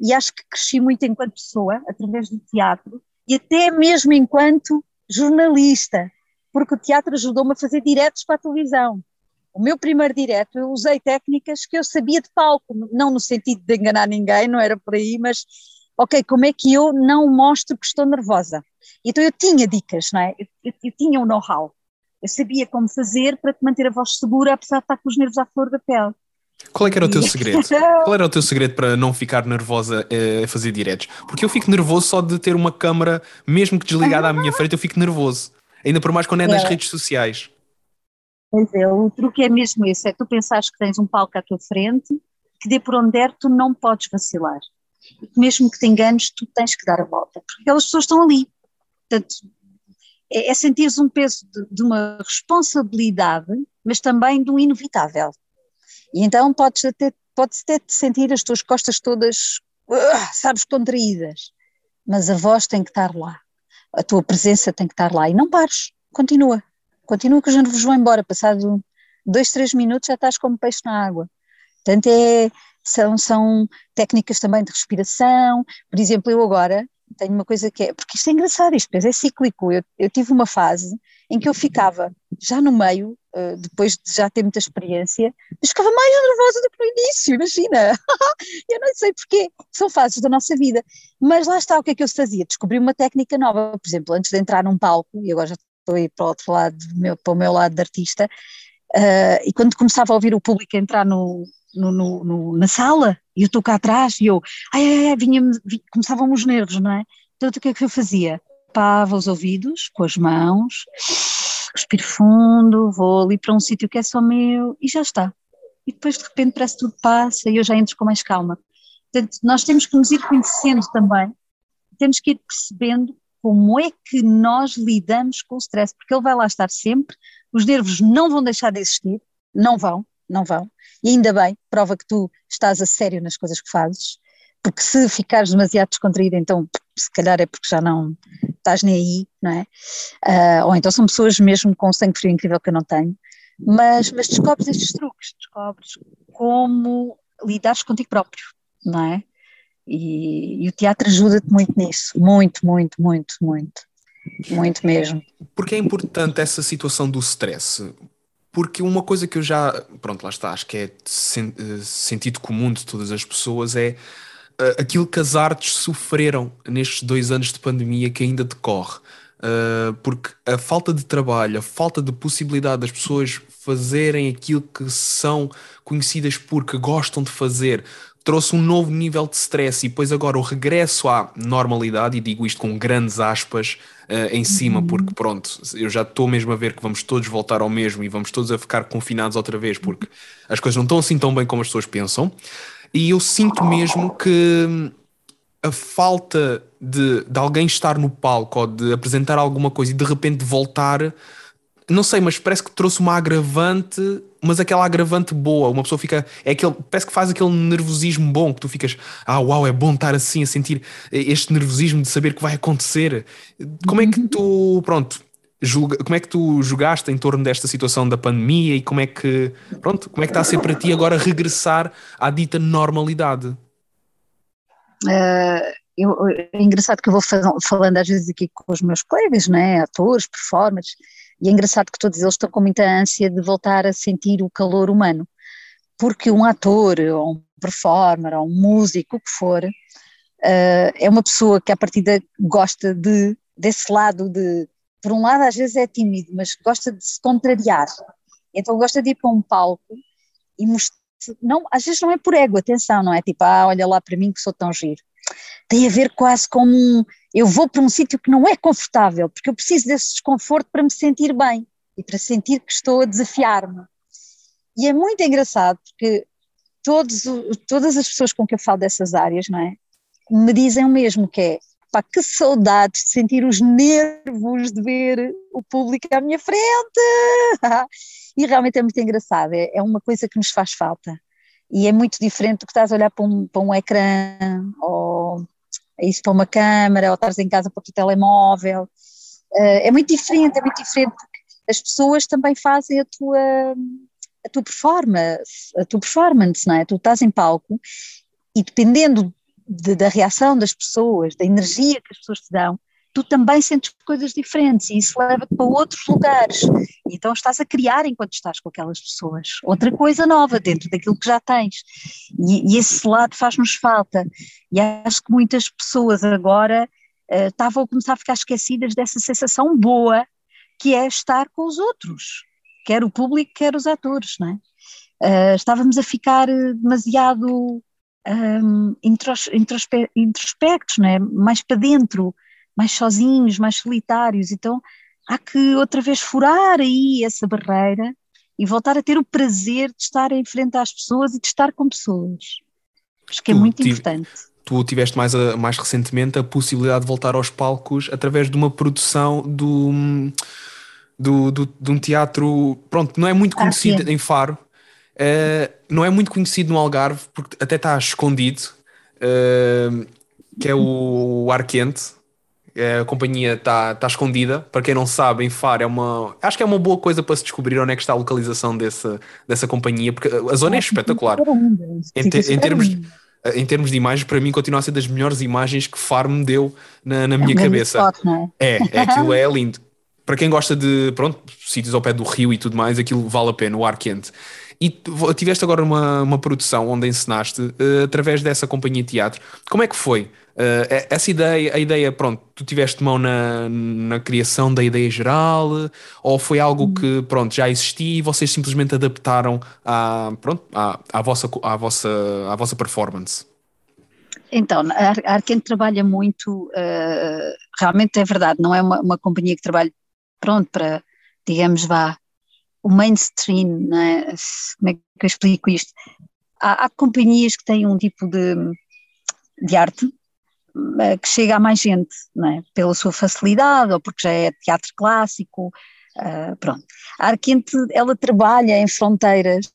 E acho que cresci muito enquanto pessoa, através do teatro e até mesmo enquanto jornalista, porque o teatro ajudou-me a fazer diretos para a televisão O meu primeiro direto, eu usei técnicas que eu sabia de palco, não no sentido de enganar ninguém, não era por aí, mas, ok, como é que eu não mostro que estou nervosa? Então eu tinha dicas, não é? Eu, eu, eu tinha um know-how. Eu sabia como fazer para te manter a voz segura, apesar de estar com os nervos à flor da pele. Qual é que era o teu segredo? Qual era o teu segredo para não ficar nervosa eh, a fazer diretos? Porque eu fico nervoso só de ter uma câmara, mesmo que desligada à minha frente, eu fico nervoso. Ainda por mais quando é nas é. redes sociais. Pois é, o truque é mesmo esse, é tu pensares que tens um palco à tua frente, que dê por onde der, tu não podes vacilar. Mesmo que te enganes, tu tens que dar a volta, porque aquelas pessoas estão ali. Portanto, é, é sentires um peso de, de uma responsabilidade, mas também um inevitável. E então podes até, podes até sentir as tuas costas todas, uh, sabes, contraídas, mas a voz tem que estar lá, a tua presença tem que estar lá e não pares, continua, continua que os nervos vão embora, passado dois, três minutos já estás como peixe na água. Portanto, é, são, são técnicas também de respiração, por exemplo, eu agora tenho uma coisa que é, porque isto é engraçado, isto é cíclico, eu, eu tive uma fase em que eu ficava já no meio, uh, depois de já ter muita experiência, mas ficava mais nervosa do que no início, imagina, eu não sei porquê, são fases da nossa vida, mas lá está o que é que eu fazia, descobri uma técnica nova, por exemplo, antes de entrar num palco, e agora já estou aí para o outro lado, meu, para o meu lado de artista, uh, e quando começava a ouvir o público entrar no, no, no, na sala e eu estou cá atrás e eu, ai, ai, ai, vinha, vinha, começavam os nervos, não é? Então o que é que eu fazia? Tapava os ouvidos com as mãos, respiro fundo, vou ali para um sítio que é só meu e já está. E depois de repente parece que tudo passa e eu já entro com mais calma. Portanto, nós temos que nos ir conhecendo também, temos que ir percebendo como é que nós lidamos com o stress, porque ele vai lá estar sempre, os nervos não vão deixar de existir, não vão, não vão. E ainda bem, prova que tu estás a sério nas coisas que fazes, porque se ficares demasiado descontraído, então se calhar é porque já não estás nem aí, não é? Uh, ou então são pessoas mesmo com sangue frio incrível que eu não tenho, mas, mas descobres estes truques, descobres como lidares contigo próprio, não é? E, e o teatro ajuda-te muito nisso, muito, muito, muito, muito, muito mesmo. Porque é importante essa situação do stress? Porque uma coisa que eu já, pronto, lá está, acho que é sen, uh, sentido comum de todas as pessoas é uh, aquilo que as artes sofreram nestes dois anos de pandemia que ainda decorre. Uh, porque a falta de trabalho, a falta de possibilidade das pessoas fazerem aquilo que são conhecidas porque gostam de fazer, trouxe um novo nível de stress e depois agora o regresso à normalidade, e digo isto com grandes aspas uh, em cima, uhum. porque pronto, eu já estou mesmo a ver que vamos todos voltar ao mesmo e vamos todos a ficar confinados outra vez, porque as coisas não estão assim tão bem como as pessoas pensam, e eu sinto mesmo que a falta de, de alguém estar no palco ou de apresentar alguma coisa e de repente voltar não sei, mas parece que trouxe uma agravante, mas aquela agravante boa. Uma pessoa fica. É aquele, parece que faz aquele nervosismo bom, que tu ficas, ah, uau, é bom estar assim, a sentir este nervosismo de saber que vai acontecer. Como é que tu, pronto, julga, como é que tu julgaste em torno desta situação da pandemia e como é que, pronto, como é que está a ser para ti agora regressar à dita normalidade? Uh, eu, é engraçado que eu vou falando às vezes aqui com os meus colegas, né, atores, performers, e é engraçado que todos eles estão com muita ânsia de voltar a sentir o calor humano, porque um ator, ou um performer, ou um músico, o que for, uh, é uma pessoa que à partida gosta de, desse lado de, por um lado às vezes é tímido, mas gosta de se contrariar, então gosta de ir para um palco e mostrar, não, às vezes não é por ego, atenção, não é tipo, ah, olha lá para mim que sou tão giro, tem a ver quase com um, eu vou para um sítio que não é confortável, porque eu preciso desse desconforto para me sentir bem e para sentir que estou a desafiar-me. E é muito engraçado porque todos, todas as pessoas com que eu falo dessas áreas, não é? Me dizem o mesmo, que é, pá, que saudades de sentir os nervos de ver o público à minha frente. e realmente é muito engraçado, é, é uma coisa que nos faz falta e é muito diferente do que estás a olhar para um, para um ecrã ou isso para uma câmara ou estás em casa para o telemóvel. Uh, é muito diferente, é muito diferente porque as pessoas também fazem a tua, a tua performance, a tua performance, não é? Tu estás em palco e dependendo de, da reação das pessoas, da energia que as pessoas te dão, tu também sentes coisas diferentes e isso leva-te para outros lugares. Então estás a criar enquanto estás com aquelas pessoas. Outra coisa nova dentro daquilo que já tens. E, e esse lado faz-nos falta. E acho que muitas pessoas agora uh, estavam a começar a ficar esquecidas dessa sensação boa que é estar com os outros, quer o público, quer os atores, não é? Uh, estávamos a ficar demasiado um, introspe introspectos, não é? mais para dentro, mais sozinhos, mais solitários. Então há que outra vez furar aí essa barreira e voltar a ter o prazer de estar em frente às pessoas e de estar com pessoas. Acho que é muito importante. Tu tiveste mais, a, mais recentemente a possibilidade de voltar aos palcos através de uma produção do, do, do de um teatro, pronto, não é muito ah, conhecido ah, em Faro, uh, não é muito conhecido no Algarve, porque até está escondido, uh, que é o, o Arquente, a companhia está tá escondida. Para quem não sabe, em Faro é uma. Acho que é uma boa coisa para se descobrir onde é que está a localização dessa, dessa companhia, porque a zona é espetacular. Em, te, em, termos, em termos de imagens, para mim continua a ser das melhores imagens que Faro me deu na, na minha é cabeça. Spot, é? é, é, aquilo é lindo. Para quem gosta de, pronto, sítios ao pé do rio e tudo mais, aquilo vale a pena, o ar quente. E tiveste agora uma, uma produção onde encenaste uh, através dessa companhia de teatro. Como é que foi? Uh, essa ideia, a ideia, pronto, tu tiveste mão na, na criação da ideia geral ou foi algo hum. que, pronto, já existia e vocês simplesmente adaptaram à, pronto, à, à, vossa, à, vossa, à vossa performance? Então, a Arquente trabalha muito, uh, realmente é verdade, não é uma, uma companhia que trabalha, pronto, para, digamos, vá, o mainstream, né? como é que eu explico isto? Há, há companhias que têm um tipo de, de arte que chega a mais gente, é? pela sua facilidade ou porque já é teatro clássico, uh, pronto. A Arquente, ela trabalha em fronteiras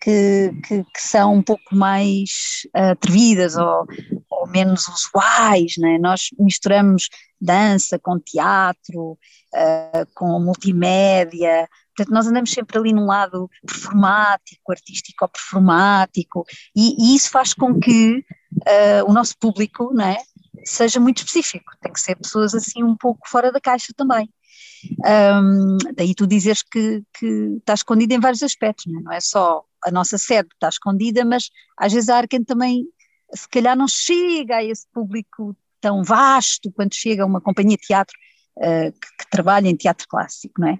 que, que, que são um pouco mais uh, atrevidas ou, ou, menos usuais, é? nós misturamos dança com teatro, uh, com multimédia, portanto nós andamos sempre ali num lado performático, artístico ou performático, e, e isso faz com que uh, o nosso público não é, seja muito específico, tem que ser pessoas assim um pouco fora da caixa também. Um, daí tu dizes que, que está escondida em vários aspectos, não é? não é só a nossa sede está escondida, mas às vezes a Arken também, se calhar, não chega a esse público tão vasto quanto chega a uma companhia de teatro uh, que, que, trabalha em teatro clássico, não é?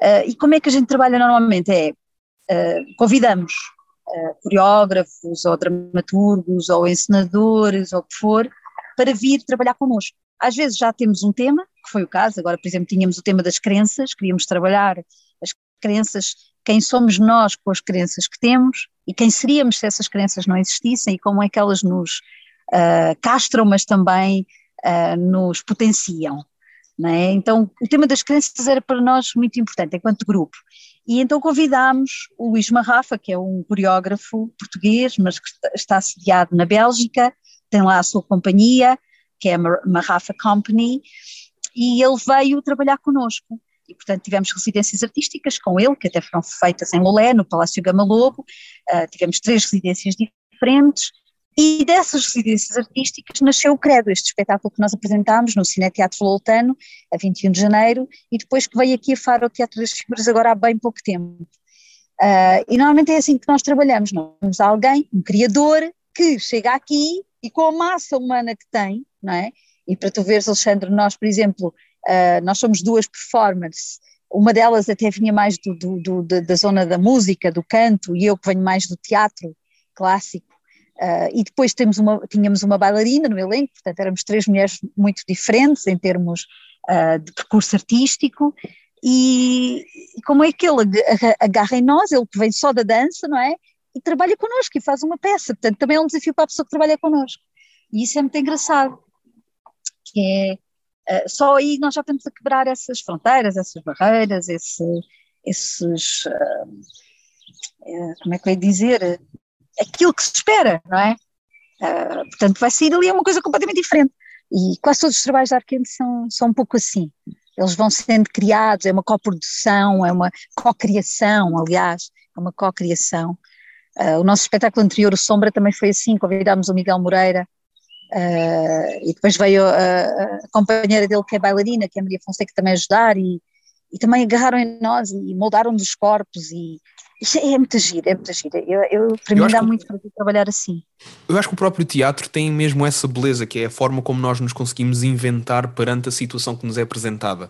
Uh, e como é que a gente trabalha normalmente? É, uh, convidamos uh, coreógrafos ou dramaturgos ou encenadores ou o que for, para vir trabalhar connosco. Às vezes já temos um tema, que foi o caso, agora por exemplo tínhamos o tema das crenças, queríamos trabalhar as crenças, quem somos nós com as crenças que temos e quem seríamos se essas crenças não existissem e como é que elas nos uh, castram, mas também uh, nos potenciam. É? Então, o tema das crenças era para nós muito importante, enquanto grupo. E então convidámos o Luís Marrafa, que é um coreógrafo português, mas que está sediado na Bélgica, tem lá a sua companhia, que é a Marrafa Company, e ele veio trabalhar connosco. E, portanto, tivemos residências artísticas com ele, que até foram feitas em Lolé, no Palácio Gama Lobo, uh, tivemos três residências diferentes, e dessas residências artísticas nasceu o Credo, este espetáculo que nós apresentámos no Cine Teatro Loltano, a 21 de janeiro, e depois que veio aqui a Faro Teatro das Figuras agora há bem pouco tempo. Uh, e normalmente é assim que nós trabalhamos, nós temos alguém, um criador, que chega aqui e com a massa humana que tem, não é? E para tu veres, Alexandre, nós, por exemplo, uh, nós somos duas performers, uma delas até vinha mais do, do, do, da zona da música, do canto, e eu que venho mais do teatro clássico, Uh, e depois temos uma, tínhamos uma bailarina no elenco, portanto éramos três mulheres muito diferentes em termos uh, de percurso artístico, e, e como é que ele agarra em nós, ele que vem só da dança, não é? E trabalha connosco e faz uma peça, portanto também é um desafio para a pessoa que trabalha connosco. E isso é muito engraçado, que é, uh, só aí nós já estamos a quebrar essas fronteiras, essas barreiras, esse, esses, como é que eu ia dizer, aquilo que se espera, não é? Uh, portanto, vai sair ali uma coisa completamente diferente. E quase todos os trabalhos da Arquente são, são um pouco assim. Eles vão sendo criados, é uma coprodução, é uma co-criação, aliás, é uma co-criação. Uh, o nosso espetáculo anterior, o Sombra, também foi assim, convidámos o Miguel Moreira Uh, e depois veio a, a, companheira dele que é bailarina, que é a Maria Fonseca, também ajudar e, e também agarraram em nós e moldaram-nos os corpos e isso é muito giro, é muito giro. Eu, eu, para eu mim dá que, muito para trabalhar assim. Eu acho que o próprio teatro tem mesmo essa beleza, que é a forma como nós nos conseguimos inventar perante a situação que nos é apresentada.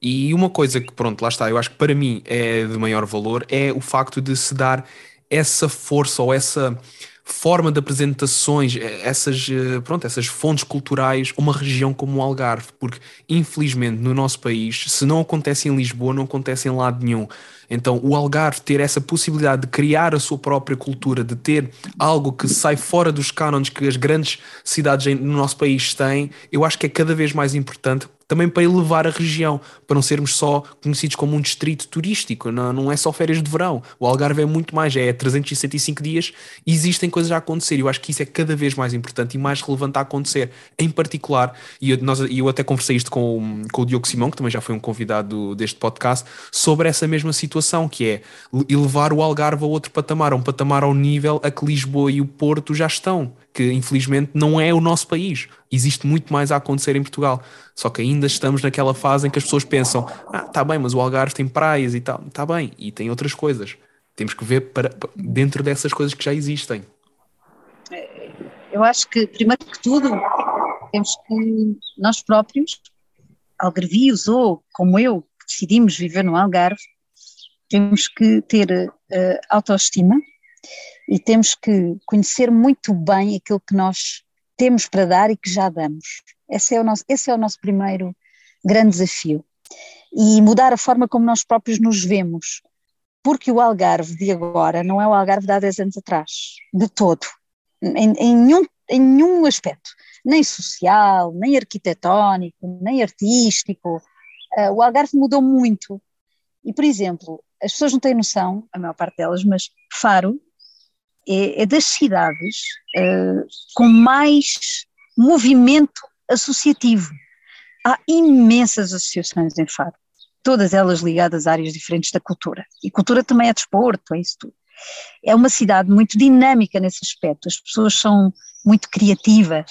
E uma coisa que, pronto, lá está, eu acho que para mim é de maior valor é o facto de se dar essa força ou essa forma de apresentações, eh, essas, eh, pronto, essas fontes culturais, uma região como o Algarve, porque infelizmente no nosso país, se não acontece em Lisboa, não acontece em lado nenhum. Então, o Algarve ter essa possibilidade de criar a sua própria cultura, de ter algo que sai fora dos cânones que as grandes cidades no nosso país têm, eu acho que é cada vez mais importante também para elevar a região, para não sermos só conhecidos como um distrito turístico, não, não é só férias de verão. O Algarve é muito mais, é 365 dias existem coisas a acontecer. Eu acho que isso é cada vez mais importante e mais relevante a acontecer. Em particular, e eu, nós, eu até conversei isto com, com o Diogo Simão, que também já foi um convidado deste podcast, sobre essa mesma situação, que é elevar o Algarve a outro patamar, a um patamar ao nível a que Lisboa e o Porto já estão que infelizmente não é o nosso país. Existe muito mais a acontecer em Portugal. Só que ainda estamos naquela fase em que as pessoas pensam: ah, tá bem, mas o Algarve tem praias e tal. Tá bem, e tem outras coisas. Temos que ver para, dentro dessas coisas que já existem. Eu acho que, primeiro que tudo, temos que nós próprios, algarvios ou como eu, que decidimos viver no Algarve, temos que ter uh, autoestima e temos que conhecer muito bem aquilo que nós temos para dar e que já damos. Esse é o nosso, esse é o nosso primeiro grande desafio. E mudar a forma como nós próprios nos vemos, porque o Algarve de agora não é o Algarve de há 10 anos atrás, de todo, em, em, nenhum, em nenhum aspecto, nem social, nem arquitetónico, nem artístico. Uh, o Algarve mudou muito. E, por exemplo, as pessoas não têm noção, a maior parte delas, mas Faro é, é das cidades uh, com mais movimento associativo. Há imensas associações em Faro, todas elas ligadas a áreas diferentes da cultura. E cultura também é desporto, é isso tudo. É uma cidade muito dinâmica nesse aspecto, as pessoas são muito criativas.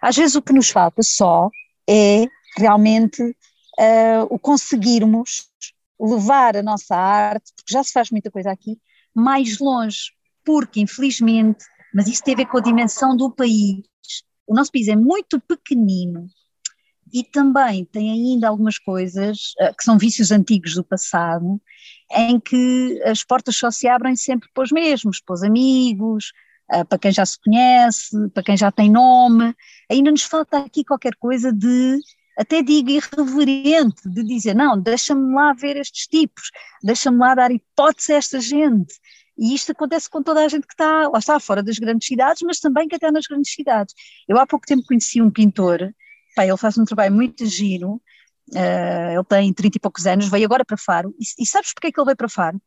Às vezes o que nos falta só é realmente uh, o conseguirmos levar a nossa arte, porque já se faz muita coisa aqui, mais longe porque infelizmente, mas isso tem a ver com a dimensão do país, o nosso país é muito pequenino e também tem ainda algumas coisas uh, que são vícios antigos do passado, em que as portas só se abrem sempre para os mesmos, para os amigos, uh, para quem já se conhece, para quem já tem nome. Ainda nos falta aqui qualquer coisa de, até digo irreverente, de dizer: não, deixa-me lá ver estes tipos, deixa-me lá dar hipótese a esta gente. E isto acontece com toda a gente que está, lá está, fora das grandes cidades, mas também que até nas grandes cidades. Eu há pouco tempo conheci um pintor, pá, ele faz um trabalho muito giro, uh, ele tem 30 e poucos anos, veio agora para Faro, e, e sabes porquê que ele veio para Faro?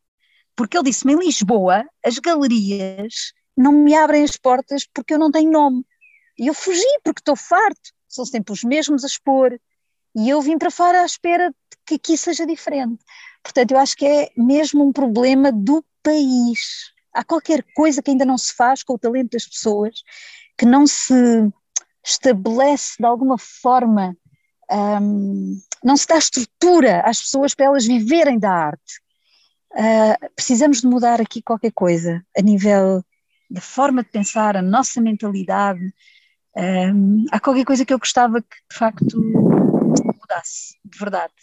Porque ele disse-me, em Lisboa, as galerias não me abrem as portas porque eu não tenho nome. E eu fugi porque estou farto, são sempre os mesmos a expor, e eu vim para fora à espera de que aqui seja diferente. Portanto, eu acho que é mesmo um problema do país. Há qualquer coisa que ainda não se faz com o talento das pessoas, que não se estabelece de alguma forma, um, não se dá estrutura às pessoas para elas viverem da arte. Uh, precisamos de mudar aqui qualquer coisa a nível da forma de pensar, a nossa mentalidade. Um, há qualquer coisa que eu gostava que de facto mudasse, de verdade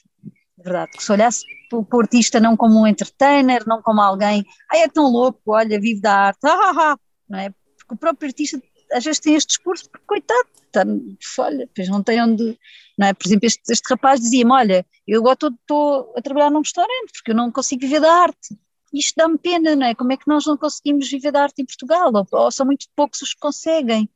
verdade. Que se olhasse o artista não como um entertainer, não como alguém, ai é tão louco, olha, vive da arte, ah, ah, ah, não é? Porque o próprio artista às vezes tem este discurso, porque coitado, tá, olha, pois não tem onde, não é? Por exemplo, este, este rapaz dizia-me, olha, eu agora estou a trabalhar num restaurante, porque eu não consigo viver da arte. Isto dá-me pena, não é? Como é que nós não conseguimos viver da arte em Portugal? Ou, ou são muito poucos os que conseguem.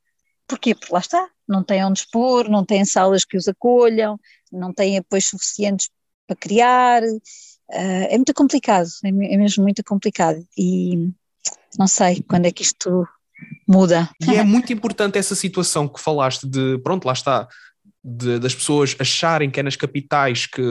Porquê? Porque lá está, não têm onde expor, não têm salas que os acolham, não têm apoios suficientes para criar. Uh, é muito complicado, é, é, mesmo muito complicado. E não sei quando é que isto muda. E é muito importante essa situação que falaste de, pronto, lá está, de, das pessoas acharem que é nas capitais que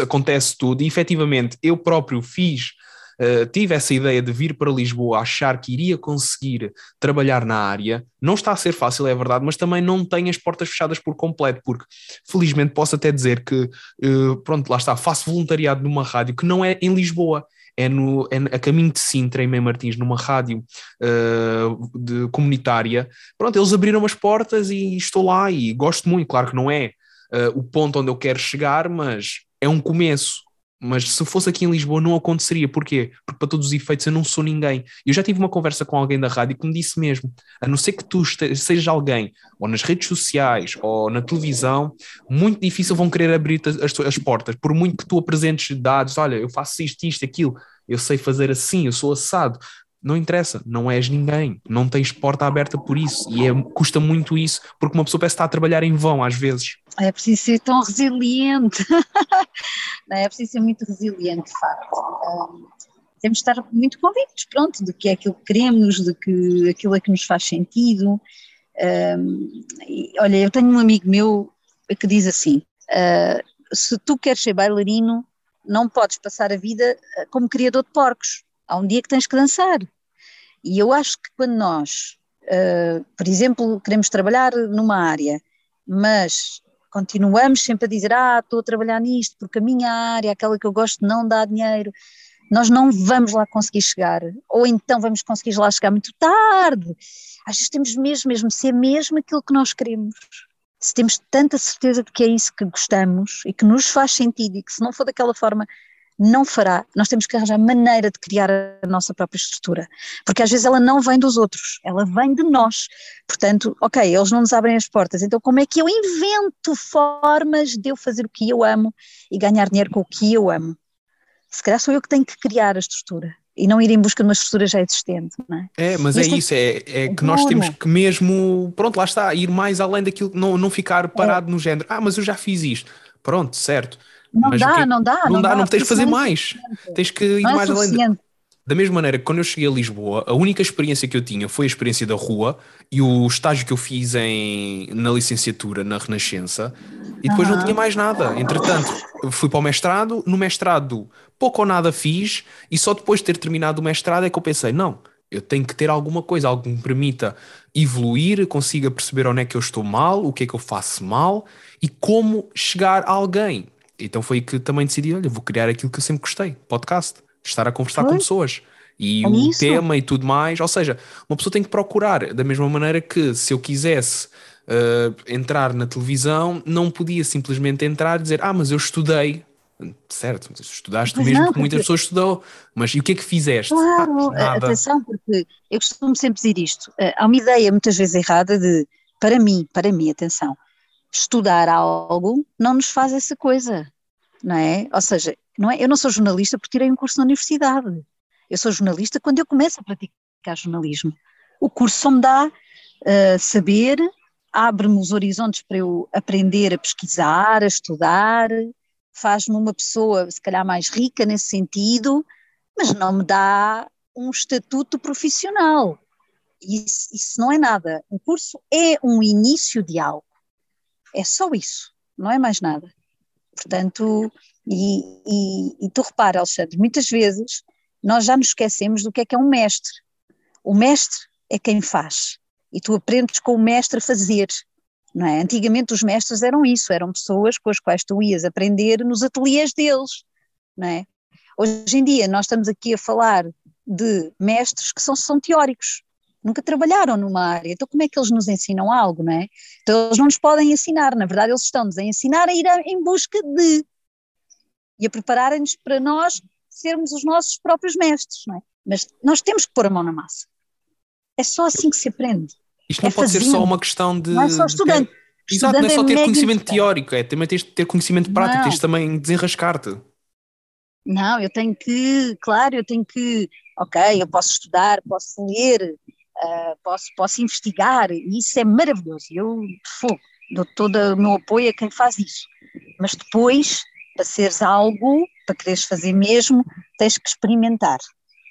acontece tudo, e efetivamente eu próprio fiz uh, tive essa ideia de vir para Lisboa, achar que iria conseguir trabalhar na área. Não está a ser fácil, é verdade, mas também não tenho as portas fechadas por completo, porque felizmente posso até dizer que, uh, pronto, lá está, faço voluntariado numa rádio que não é em Lisboa, é, no, é a caminho de Sintra, em Mem Martins, numa rádio uh, de, comunitária. Pronto, eles abriram as portas e estou lá e gosto muito. Claro que não é uh, o ponto onde eu quero chegar, mas é um começo. Mas se fosse aqui em Lisboa não aconteceria. Porquê? Porque para todos os efeitos eu não sou ninguém. Eu já tive uma conversa com alguém da rádio que me disse mesmo, a não ser que tu sejas alguém, ou nas redes sociais, ou na televisão, muito difícil vão querer abrir as, as portas. Por muito que tu apresentes dados, olha, eu faço isto, isto, aquilo, eu sei fazer assim, eu sou assado. Não interessa, não és ninguém, não tens porta aberta por isso e é, custa muito isso, porque uma pessoa parece estar a trabalhar em vão às vezes. É preciso ser tão resiliente, não é? é preciso ser muito resiliente, de facto. Um, temos de estar muito convictos, pronto, de que é aquilo que queremos, de que aquilo é que nos faz sentido. Um, e, olha, eu tenho um amigo meu que diz assim: uh, se tu queres ser bailarino, não podes passar a vida ah, como criador de porcos. Há um dia que tens que dançar. E eu acho que quando nós, uh, por exemplo, queremos trabalhar numa área, mas continuamos sempre a dizer: Ah, estou a trabalhar nisto porque a minha área, aquela que eu gosto, não dá dinheiro, nós não vamos lá conseguir chegar. Ou então vamos conseguir lá chegar muito tarde. Às vezes temos mesmo, mesmo ser mesmo aquilo que nós queremos. Se temos tanta certeza de que é isso que gostamos e que nos faz sentido e que se não for daquela forma não fará. Nós temos que arranjar maneira de criar a nossa própria estrutura, porque às vezes ela não vem dos outros, ela vem de nós. Portanto, ok, eles não nos abrem as portas, então como é que eu invento formas de eu fazer o que eu amo e ganhar dinheiro com o que eu amo? Se calhar sou eu que tenho que criar a estrutura e não ir em busca de uma estrutura já existente, não é? É, mas é, é isso, é, é que nós temos que mesmo, pronto, lá está, ir mais além daquilo, não, não ficar parado é. no género, ah, mas eu já fiz isto, pronto, certo, não mas dá, não dá, não, não dá, dá, não tens de fazer mais. Tens que ir é mais além. Da mesma maneira que quando eu cheguei a Lisboa, a única experiência que eu tinha foi a experiência da rua e o estágio que eu fiz em, na licenciatura na Renascença e depois não tinha mais nada. Entretanto, fui para o mestrado, no mestrado pouco ou nada fiz e só depois de ter terminado o mestrado é que eu pensei, não, eu tenho que ter alguma coisa, algo que me permita evoluir, consiga perceber onde é que eu estou mal, o que é que eu faço mal e como chegar a alguém. Então foi que também decidi, olha, vou criar aquilo que eu sempre gostei, podcast, estar a conversar com pessoas. E é o isso? tema e tudo mais, ou seja, uma pessoa tem que procurar, da mesma maneira que se eu quisesse uh, entrar na televisão, não podia simplesmente entrar e dizer, ah, mas eu estudei, certo, estudaste pois mesmo não, que muita pessoa estudou, mas e o que é que fizeste? Claro, ah, atenção, porque eu costumo sempre dizer isto, uh, há uma ideia muitas vezes errada de, para mim, para mim, atenção, estudar algo não nos faz essa coisa, não é? Ou seja, não é, eu não sou jornalista porque tirei um curso na universidade. Eu sou jornalista quando eu começo a praticar jornalismo. O curso só me dá uh, saber, abre-me os horizontes para eu aprender a pesquisar, a estudar, faz-me uma pessoa, se calhar, mais rica nesse sentido, mas não me dá um estatuto profissional. Isso, isso não é nada. O curso é um início de algo. É só isso, não é mais nada. Portanto, e, e, e tu repara, Alexandre, muitas vezes nós já nos esquecemos do que é que é um mestre. O mestre é quem faz. E tu aprendes com o mestre a fazer. Não é? Antigamente os mestres eram isso, eram pessoas com as quais tu ias aprender nos ateliês deles. Não é? Hoje em dia nós estamos aqui a falar de mestres que são, são teóricos, nunca trabalharam numa área, então como é que eles nos ensinam algo, não é? Então eles não nos podem ensinar, na verdade eles estão-nos a ensinar a ir em busca de e a prepararem-nos para nós sermos os nossos próprios mestres, não é? Mas nós temos que pôr a mão na massa. É só assim que se aprende. Isto não é pode fazendo. ser só uma questão de. Não é só estudante. De... Exato, não é só ter conhecimento importante. teórico, é também tens de ter conhecimento prático, não. tens de também desenrascar-te. Não, eu tenho que, claro, eu tenho que, ok, eu posso estudar, posso ler, uh, posso, posso investigar, e isso é maravilhoso. Eu fogo, dou todo o meu apoio a quem faz isso. Mas depois, para seres algo, para quereres fazer mesmo, tens que experimentar.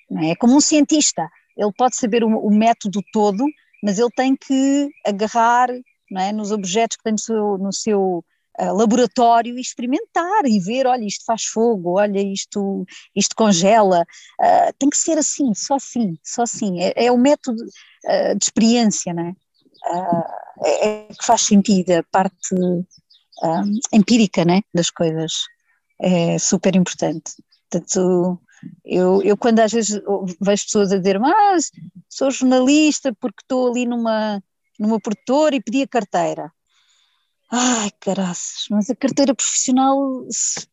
Não é? é como um cientista, ele pode saber o, o método todo, mas ele tem que agarrar não é, nos objetos que tem no seu, no seu uh, laboratório e experimentar e ver, olha, isto faz fogo, olha, isto, isto congela. Uh, tem que ser assim, só assim, só assim. É, é o método uh, de experiência, não é? é? é? que faz sentido, a parte empírica né, das coisas é super importante. Portanto, eu, eu quando às vezes vejo pessoas a dizer, mas sou jornalista porque estou ali numa, numa produtora e pedi a carteira. Ai, caraças, mas a carteira profissional,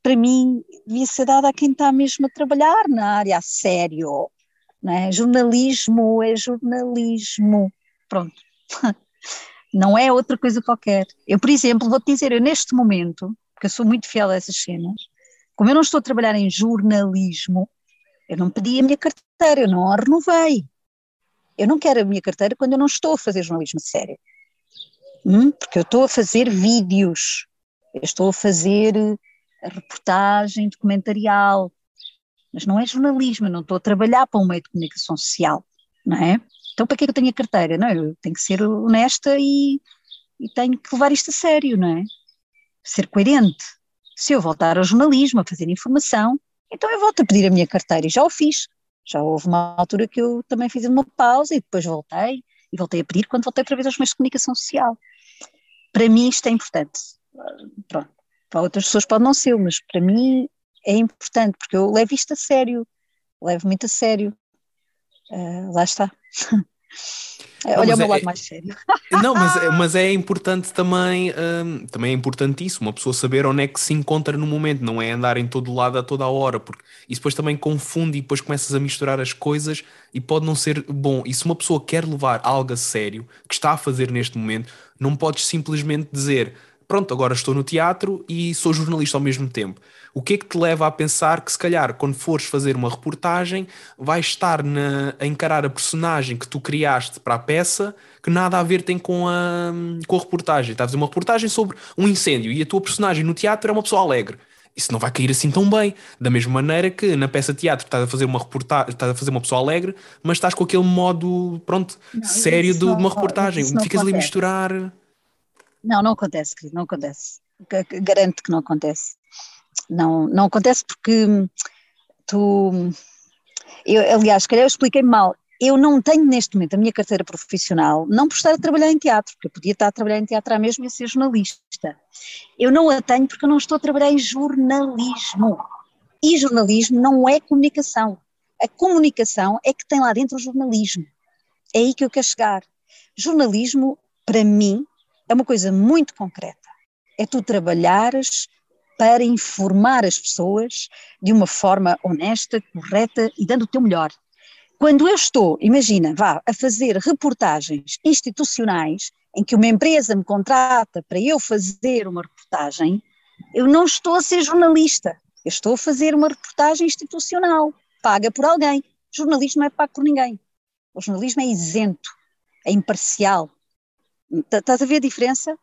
para mim, devia ser dada a quem está mesmo a trabalhar na área a sério. Não é? Jornalismo é jornalismo. Pronto. Não é outra coisa qualquer. Eu, por exemplo, vou-te dizer, eu neste momento, porque eu sou muito fiel a essas cenas, como eu não estou a trabalhar em jornalismo, eu não pedi a minha carteira, eu não a renovei. Eu não quero a minha carteira quando eu não estou a fazer jornalismo sério. Hum? Porque eu estou a fazer vídeos, estou a fazer a reportagem documentarial, mas não é jornalismo, não estou a trabalhar para um meio de comunicação social, não é? Então para que é que eu tenho a carteira? Não, eu tenho que ser honesta e, e tenho que levar isto a sério, não é? Ser coerente. Se eu voltar ao jornalismo, a fazer informação, então eu volto a pedir a minha carteira e já o fiz. Já houve uma altura que eu também fiz uma pausa e depois voltei e voltei a pedir quando voltei outra vez aos meios de comunicação social. Para mim isto é importante. Pronto, para outras pessoas pode não ser, mas para mim é importante porque eu levo isto a sério, levo muito a sério. Uh, lá está. Não, Olha o meu é, lado mais sério. Não, mas, é, mas é importante também, hum, também é importante isso, uma pessoa saber onde é que se encontra no momento, não é andar em todo lado a toda a hora, porque isso depois também confunde e depois começas a misturar as coisas e pode não ser bom. E se uma pessoa quer levar algo a sério, que está a fazer neste momento, não podes simplesmente dizer pronto, agora estou no teatro e sou jornalista ao mesmo tempo. O que é que te leva a pensar que, se calhar, quando fores fazer uma reportagem, vais estar na, a encarar a personagem que tu criaste para a peça que nada a ver tem com a, com a reportagem? Estás a fazer uma reportagem sobre um incêndio e a tua personagem no teatro é uma pessoa alegre isso não vai cair assim tão bem. Da mesma maneira que na peça de teatro estás a fazer uma reportagem, estás a fazer uma pessoa alegre, mas estás com aquele modo, pronto, não, sério de, uma reportagem. Ficas acontece. ali a misturar. Não, não acontece, querido, não acontece. Garanto que não acontece. Não, não acontece porque tu. Eu, aliás, se calhar eu expliquei mal. Eu não tenho neste momento a minha carteira profissional, não por estar a trabalhar em teatro, porque eu podia estar a trabalhar em teatro à mesma e a ser jornalista. Eu não a tenho porque eu não estou a trabalhar em jornalismo. E jornalismo não é comunicação. A comunicação é que tem lá dentro o jornalismo. É aí que eu quero chegar. Jornalismo, para mim, é uma coisa muito concreta. É tu trabalhares para informar as pessoas de uma forma honesta, correta e dando o teu melhor. Quando eu estou, imagina, vá, a fazer reportagens institucionais em que uma empresa me contrata para eu fazer uma reportagem, eu não estou a ser jornalista, eu estou a fazer uma reportagem institucional, paga por alguém. O jornalismo não é pago por ninguém. O jornalismo é isento, é imparcial. Estás a ver a diferença?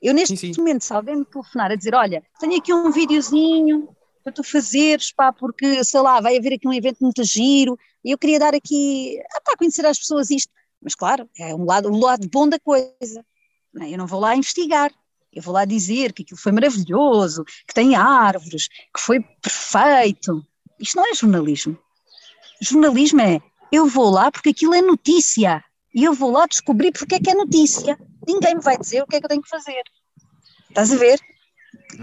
Eu neste sim, sim. momento, se alguém me telefonar a dizer, olha, tenho aqui um videozinho para tu fazeres, pá, porque, sei lá, vai haver aqui um evento muito giro, e eu queria dar aqui, ah, para conhecer às pessoas isto. Mas claro, é um lado, um lado bom da coisa. Não é? Eu não vou lá investigar, eu vou lá dizer que aquilo foi maravilhoso, que tem árvores, que foi perfeito. Isto não é jornalismo. Jornalismo é, eu vou lá porque aquilo é notícia, e eu vou lá descobrir porque é que é notícia ninguém me vai dizer o que é que eu tenho que fazer. Estás a ver?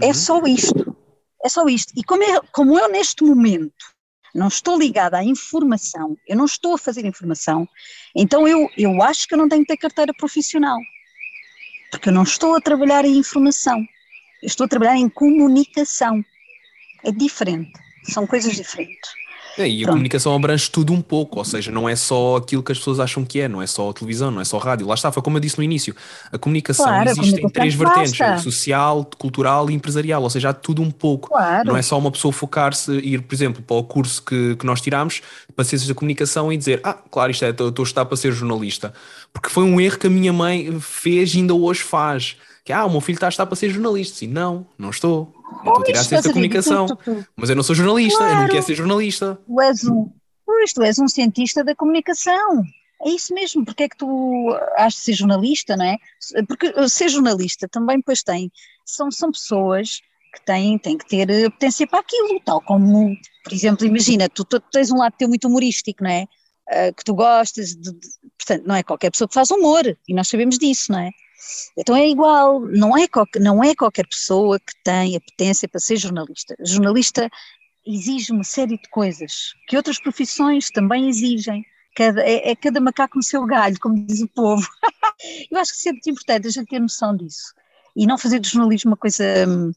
É uhum. É só isto. É só isto. E como eu, como eu neste momento não estou ligada à informação, eu não estou a fazer informação, então eu, eu acho que eu não tenho que ter carteira profissional. Porque eu não estou a trabalhar em informação. Eu estou a trabalhar em comunicação. É diferente. São coisas diferentes. É, e a Pronto. comunicação abrange tudo um pouco, ou seja, não é só aquilo que as pessoas acham que é, não é só a televisão, não é só a rádio. Lá está, foi como eu disse no início. A comunicação claro, existe a comunicação em três vertentes: social, cultural e empresarial, ou seja, há tudo um pouco. Claro. Não é só uma pessoa focar-se, ir, por exemplo, para o curso que, que nós tiramos, para ciências da comunicação e dizer: Ah, claro, isto é, estou a estar para ser jornalista. Porque foi um erro que a minha mãe fez e ainda hoje faz que ah, o meu filho está a estar para ser jornalista. Sim, não, não estou. Eu estou a tirar ciência da comunicação. Tu, tu, tu. Mas eu não sou jornalista, claro. eu não quero ser jornalista. Tu és um, pois, tu és um cientista da comunicação. É isso mesmo, porque é que tu has de ser jornalista, não é? Porque ser jornalista também depois tem, são, são pessoas que têm, têm que ter potência para aquilo, tal como, por exemplo, imagina, tu, tu tens um lado teu muito humorístico, não é? Uh, que tu gostas, de, de, portanto, não é qualquer pessoa que faz humor, e nós sabemos disso, não é? Então é igual, não é, não é qualquer pessoa que tem a potência para ser jornalista. Jornalista exige uma série de coisas que outras profissões também exigem. Cada, é, é, cada macaco no seu galho, como diz o povo. Eu acho que é muito importante a gente ter noção disso. E não fazer do jornalismo uma coisa hum,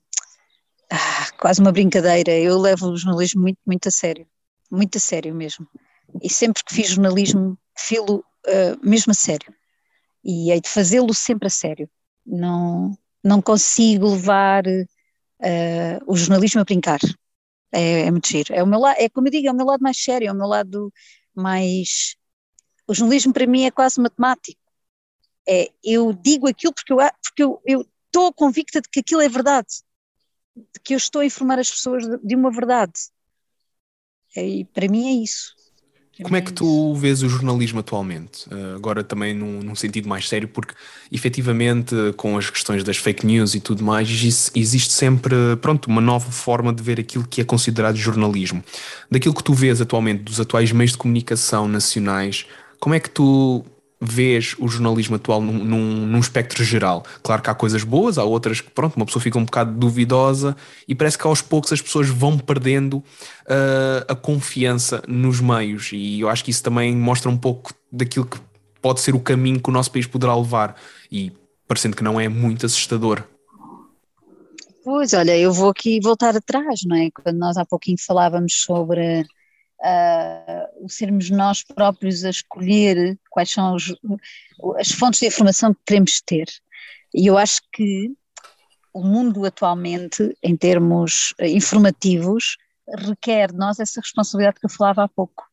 ah, quase uma brincadeira. Eu levo o jornalismo muito, muito a sério. Muito a sério mesmo. E sempre que fiz jornalismo, filo uh, mesmo a sério e hei de fazê-lo sempre a sério. Não, não consigo levar uh, o jornalismo a brincar. É, é, muito giro. É, o meu é como eu digo, é o meu lado mais sério, é o meu lado mais. O jornalismo para mim é quase matemático. É, eu digo aquilo porque eu porque eu, eu estou convicta de que aquilo é verdade, de que eu estou a informar as pessoas de, de uma verdade. É, e para mim é isso. Como é que tu vês o jornalismo atualmente? Uh, agora também num, num, sentido mais sério, porque efetivamente com as questões das fake news e tudo mais, existe sempre, pronto, uma nova forma de ver aquilo que é considerado jornalismo. Daquilo que tu vês atualmente dos atuais meios de comunicação nacionais, como é que tu vês o jornalismo atual num, num, num, espectro geral? Claro que há coisas boas, há outras que, pronto, uma pessoa fica um bocado duvidosa e parece que aos poucos as pessoas vão perdendo uh, a confiança nos meios e eu acho que isso também mostra um pouco daquilo que pode ser o caminho que o nosso país poderá levar e parecendo que não é muito assustador. Pois, olha, eu vou aqui voltar atrás, não é? Quando nós há pouquinho falávamos sobre uh, o sermos nós próprios a escolher quais são os, as fontes de informação que queremos ter. E eu acho que o mundo atualmente, em termos informativos, requer de nós essa responsabilidade que eu falava há pouco.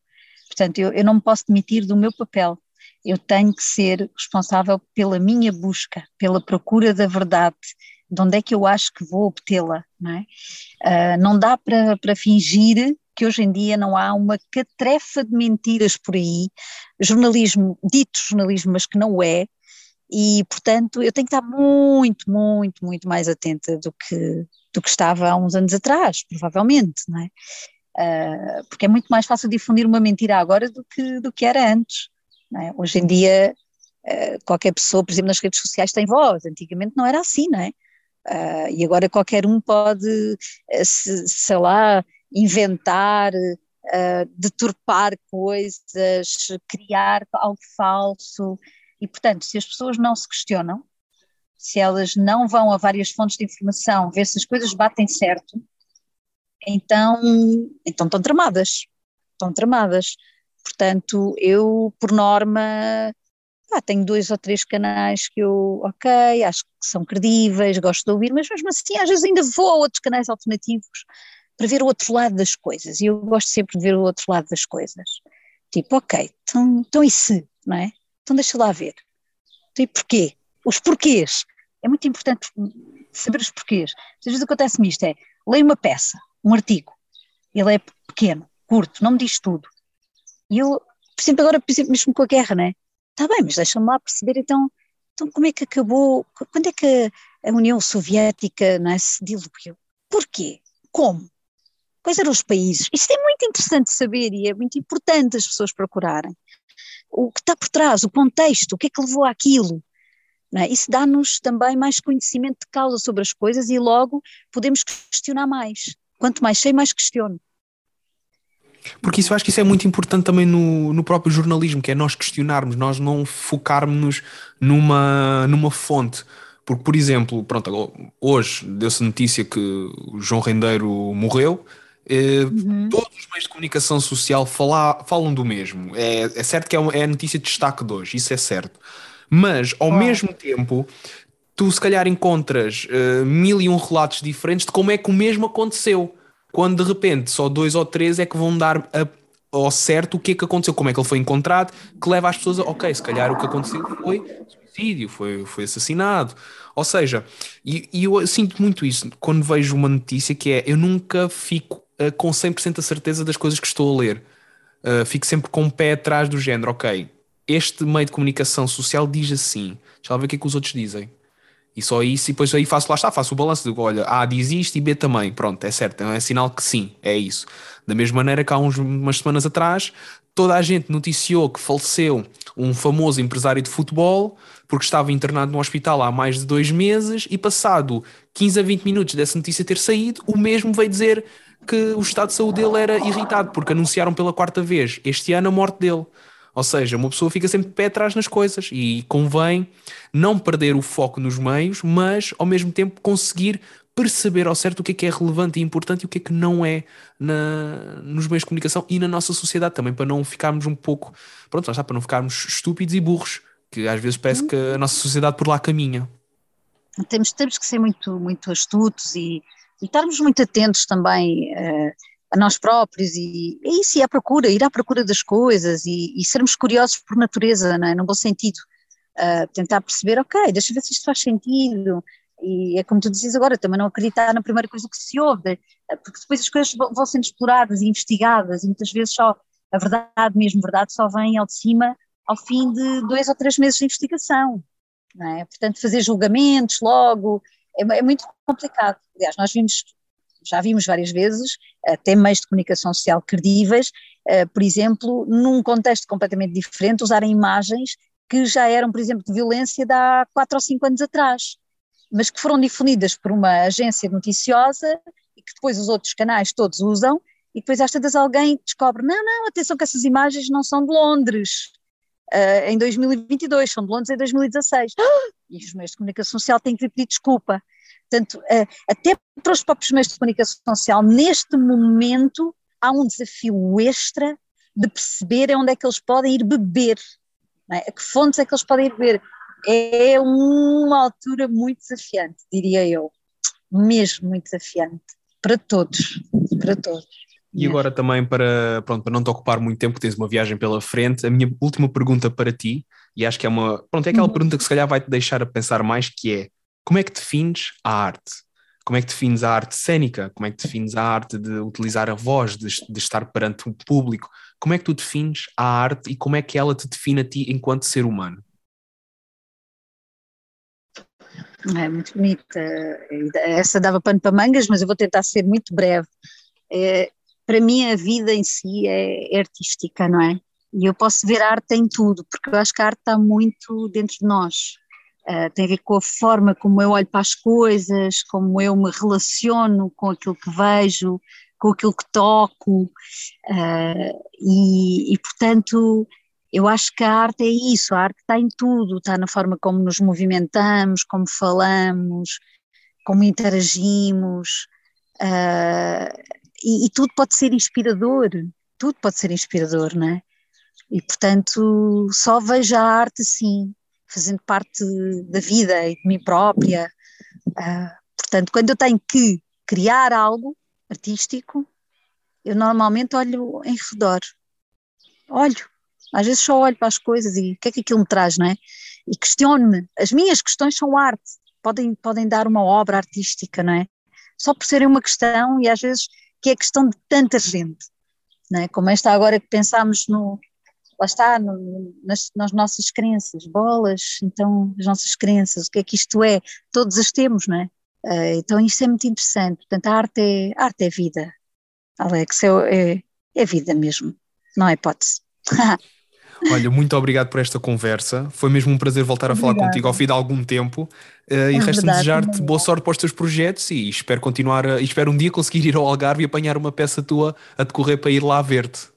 Portanto, eu, eu não me posso demitir do meu papel. Eu tenho que ser responsável pela minha busca, pela procura da verdade, de onde é que eu acho que vou obtê-la, não é? Uh, não dá para, para fingir que hoje em dia não há uma catrefa de mentiras por aí, jornalismo, dito jornalismo, mas que não é, e portanto eu tenho que estar muito, muito, muito mais atenta do que, do que estava há uns anos atrás, provavelmente, não é? Uh, porque é muito mais fácil difundir uma mentira agora do que, do que era antes. É? Hoje em dia, uh, qualquer pessoa, por exemplo, nas redes sociais tem voz, antigamente não era assim, não é? Uh, e agora qualquer um pode, se, sei lá, inventar, uh, deturpar coisas, criar algo falso. E, portanto, se as pessoas não se questionam, se elas não vão a várias fontes de informação ver se as coisas batem certo, então, então estão tramadas. Estão tramadas. Portanto, eu, por norma, ah, tenho dois ou três canais que eu, ok, acho que são credíveis, gosto de ouvir, mas mesmo assim, às vezes ainda vou a outros canais alternativos para ver o outro lado das coisas. E eu gosto sempre de ver o outro lado das coisas. Tipo, ok, então, então e se, não é? Então deixa lá ver. Então, e porquê? Os porquês. É muito importante saber os porquês. Às vezes acontece-me isto, é, leio uma peça, um artigo, ele é pequeno, curto, não me diz tudo. E eu, por exemplo, agora, por exemplo, mesmo com a guerra, né? Está bem, mas deixa-me lá perceber então, então como é que acabou, quando é que a União Soviética não é, se diluiu? Porquê? Como? Quais eram os países? Isto é muito interessante saber e é muito importante as pessoas procurarem. O que está por trás, o contexto, o que é que levou àquilo. É? Isso dá-nos também mais conhecimento de causa sobre as coisas e logo podemos questionar mais. Quanto mais sei, mais questiono. Porque isso eu acho que isso é muito importante também no, no próprio jornalismo, que é nós questionarmos, nós não focarmos numa, numa fonte. Porque, por exemplo, pronto, hoje deu-se notícia que o João Rendeiro morreu, Uhum. Todos os meios de comunicação social fala, falam do mesmo. É, é certo que é, é a notícia de destaque de hoje, isso é certo. Mas, ao oh. mesmo tempo, tu se calhar encontras uh, mil e um relatos diferentes de como é que o mesmo aconteceu. Quando de repente só dois ou três é que vão dar a, ao certo o que é que aconteceu, como é que ele foi encontrado, que leva as pessoas a, ok, se calhar o que aconteceu foi suicídio, foi, foi assassinado. Ou seja, e, e eu sinto muito isso quando vejo uma notícia que é eu nunca fico uh, com 100% a certeza das coisas que estou a ler. Uh, fico sempre com o um pé atrás do género, ok, este meio de comunicação social diz assim, deixa lá ver o que é que os outros dizem. E só isso, e depois aí faço, lá está, faço o balanço olha, A diz isto e B também, pronto, é certo, é sinal que sim, é isso. Da mesma maneira que há uns, umas semanas atrás, toda a gente noticiou que faleceu um famoso empresário de futebol, porque estava internado no hospital há mais de dois meses, e passado 15 a 20 minutos dessa notícia ter saído, o mesmo veio dizer que o estado de saúde dele era irritado, porque anunciaram pela quarta vez este ano a morte dele. Ou seja, uma pessoa fica sempre de pé atrás nas coisas e convém não perder o foco nos meios, mas ao mesmo tempo conseguir perceber ao certo o que é que é relevante e importante e o que é que não é na, nos meios de comunicação e na nossa sociedade também, para não ficarmos um pouco, pronto, está, para não ficarmos estúpidos e burros, que às vezes parece que a nossa sociedade por lá caminha. Temos, temos que ser muito, muito astutos e, e estarmos muito atentos também uh, a nós próprios e é isso, e à procura, ir à procura das coisas e, e sermos curiosos por natureza, não é? no bom sentido. Uh, tentar perceber, ok, deixa ver se isto faz sentido. E é como tu dizes agora, também não acreditar na primeira coisa que se ouve, ah, porque depois as coisas vão sendo exploradas e investigadas e muitas vezes só a verdade, mesmo verdade, só vem ao de cima ao fim de dois ou três meses de investigação. É? Portanto, fazer julgamentos logo é, é muito complicado. Aliás, nós vimos já vimos várias vezes, até meios de comunicação social credíveis, uh, por exemplo, num contexto completamente diferente, usarem imagens que já eram, por exemplo, de violência de há quatro ou cinco anos atrás, mas que foram difundidas por uma agência noticiosa e que depois os outros canais todos usam, e depois às tantas alguém descobre, não, não, atenção que essas imagens não são de Londres, uh, em 2022, são de Londres em 2016. E os meios de comunicação social têm que pedir desculpa. Portanto, até para os próprios meios de comunicação social, neste momento, há um desafio extra de perceber onde é que eles podem ir beber, é? a que fontes é que eles podem ir beber. É uma altura muito desafiante, diria eu, mesmo muito desafiante, para todos, para todos. E agora também para, pronto, para não te ocupar muito tempo, tens uma viagem pela frente, a minha última pergunta para ti, e acho que é uma, pronto, é aquela uhum. pergunta que se calhar vai te deixar a pensar mais, que é, como é que defines a arte? Como é que defines a arte cênica? Como é que defines a arte de utilizar a voz, de, de estar perante um público? Como é que tu defines a arte e como é que ela te define a ti enquanto ser humano? É muito bonita. Essa dava pano para mangas, mas eu vou tentar ser muito breve. É, para mim, a vida em si é, é artística, não é? E eu posso ver a arte em tudo, porque eu acho que a arte está muito dentro de nós. Uh, tem a ver com a forma como eu olho para as coisas, como eu me relaciono com aquilo que vejo, com aquilo que toco, uh, e, e, portanto eu acho que a arte é isso, a arte está em tudo, está na forma como nos movimentamos, como falamos, como interagimos, uh, e, e tudo pode ser inspirador, tudo pode ser inspirador, não é? E portanto só vejo a arte assim, fazendo parte da vida e de mim própria. Uh, portanto, quando eu tenho que criar algo artístico, eu normalmente olho em redor. Olho, às vezes só olho para as coisas e o que é que aquilo me traz, não é? E questiono-me. As minhas questões são arte, podem, podem dar uma obra artística, não é? Só por serem uma questão e às vezes que é questão de tanta gente, não é? Como esta agora que pensámos no, lá está, no, nas, nas, nossas crenças, bolas, então as nossas crenças, o que é que isto é, todos as temos, não é? Uh, então isso é muito interessante, portanto a arte é, a arte é vida, Alex, é, é, é vida mesmo, não é hipótese. Olha, muito obrigado por esta conversa. Foi mesmo um prazer voltar a falar contigo ao fim de algum tempo. Uh, e é resta-me desejar-te boa sorte para os teus projetos e espero continuar a, espero um dia conseguir ir ao Algarve e apanhar uma peça tua a decorrer para ir lá ver-te.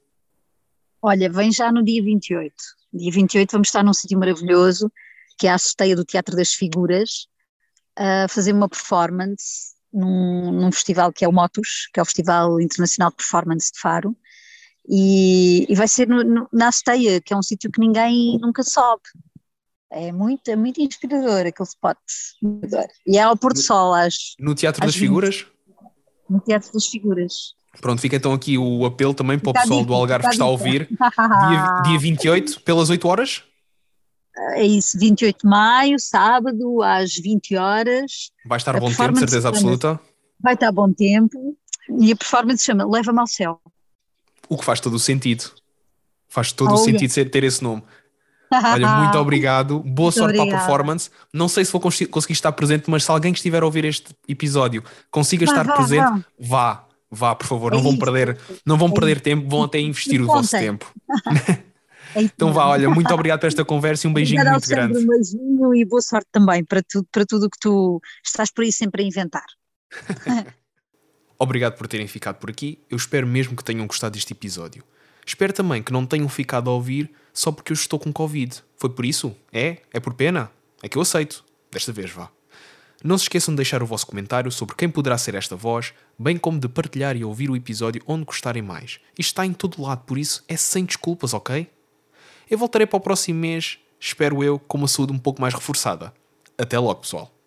Olha, vem já no dia 28. Dia 28 vamos estar num sítio maravilhoso, que é a Esteia do Teatro das Figuras, a fazer uma performance num, num, festival que é o Motus, que é o Festival Internacional de Performance de Faro, e, e vai ser no, no, na Esteia, que é um sítio que ninguém nunca sobe. É muito, é muito inspirador aquele spot. E é ao pôr do sol às. No Teatro às das 20. Figuras? No Teatro das Figuras. Pronto, fica então aqui o apelo também para o pessoal do Algarve que está a ouvir. Dia, dia 28, pelas 8 horas? É isso, 28 de maio, sábado, às 20 horas. Vai estar a bom tempo, certeza absoluta. Vai estar bom tempo. E a performance chama Leva-me ao Céu. O que faz todo o sentido. Faz todo oh, o sentido yeah. ter esse nome. Olha, muito obrigado. Boa Muito sorte para a obrigada. performance. Não sei se vou conseguir estar presente, mas se alguém que estiver a ouvir este episódio consiga Vá, estar vá, presente, vá. vá. Vá, por favor, É não vão isso. perder, não vão É perder tempo, vão até investir o vosso tempo. É isso Então vá, olha, muito obrigado por esta conversa e um beijinho Obrigada, muito grande. Um beijinho e boa sorte também para tudo, para tudo o que tu estás por aí sempre a inventar. Obrigado por terem ficado por aqui. Eu espero mesmo que tenham gostado deste episódio. Espero também que não tenham ficado a ouvir só porque eu estou com Covid. Foi por isso? É? É por pena? É que eu aceito. Desta vez vá. Não se esqueçam de deixar o vosso comentário sobre quem poderá ser esta voz, bem como de partilhar e ouvir o episódio onde gostarem mais. Isto está em todo lado, por isso é sem desculpas, ok? Eu voltarei para o próximo mês, espero eu, com uma saúde um pouco mais reforçada. Até logo, pessoal.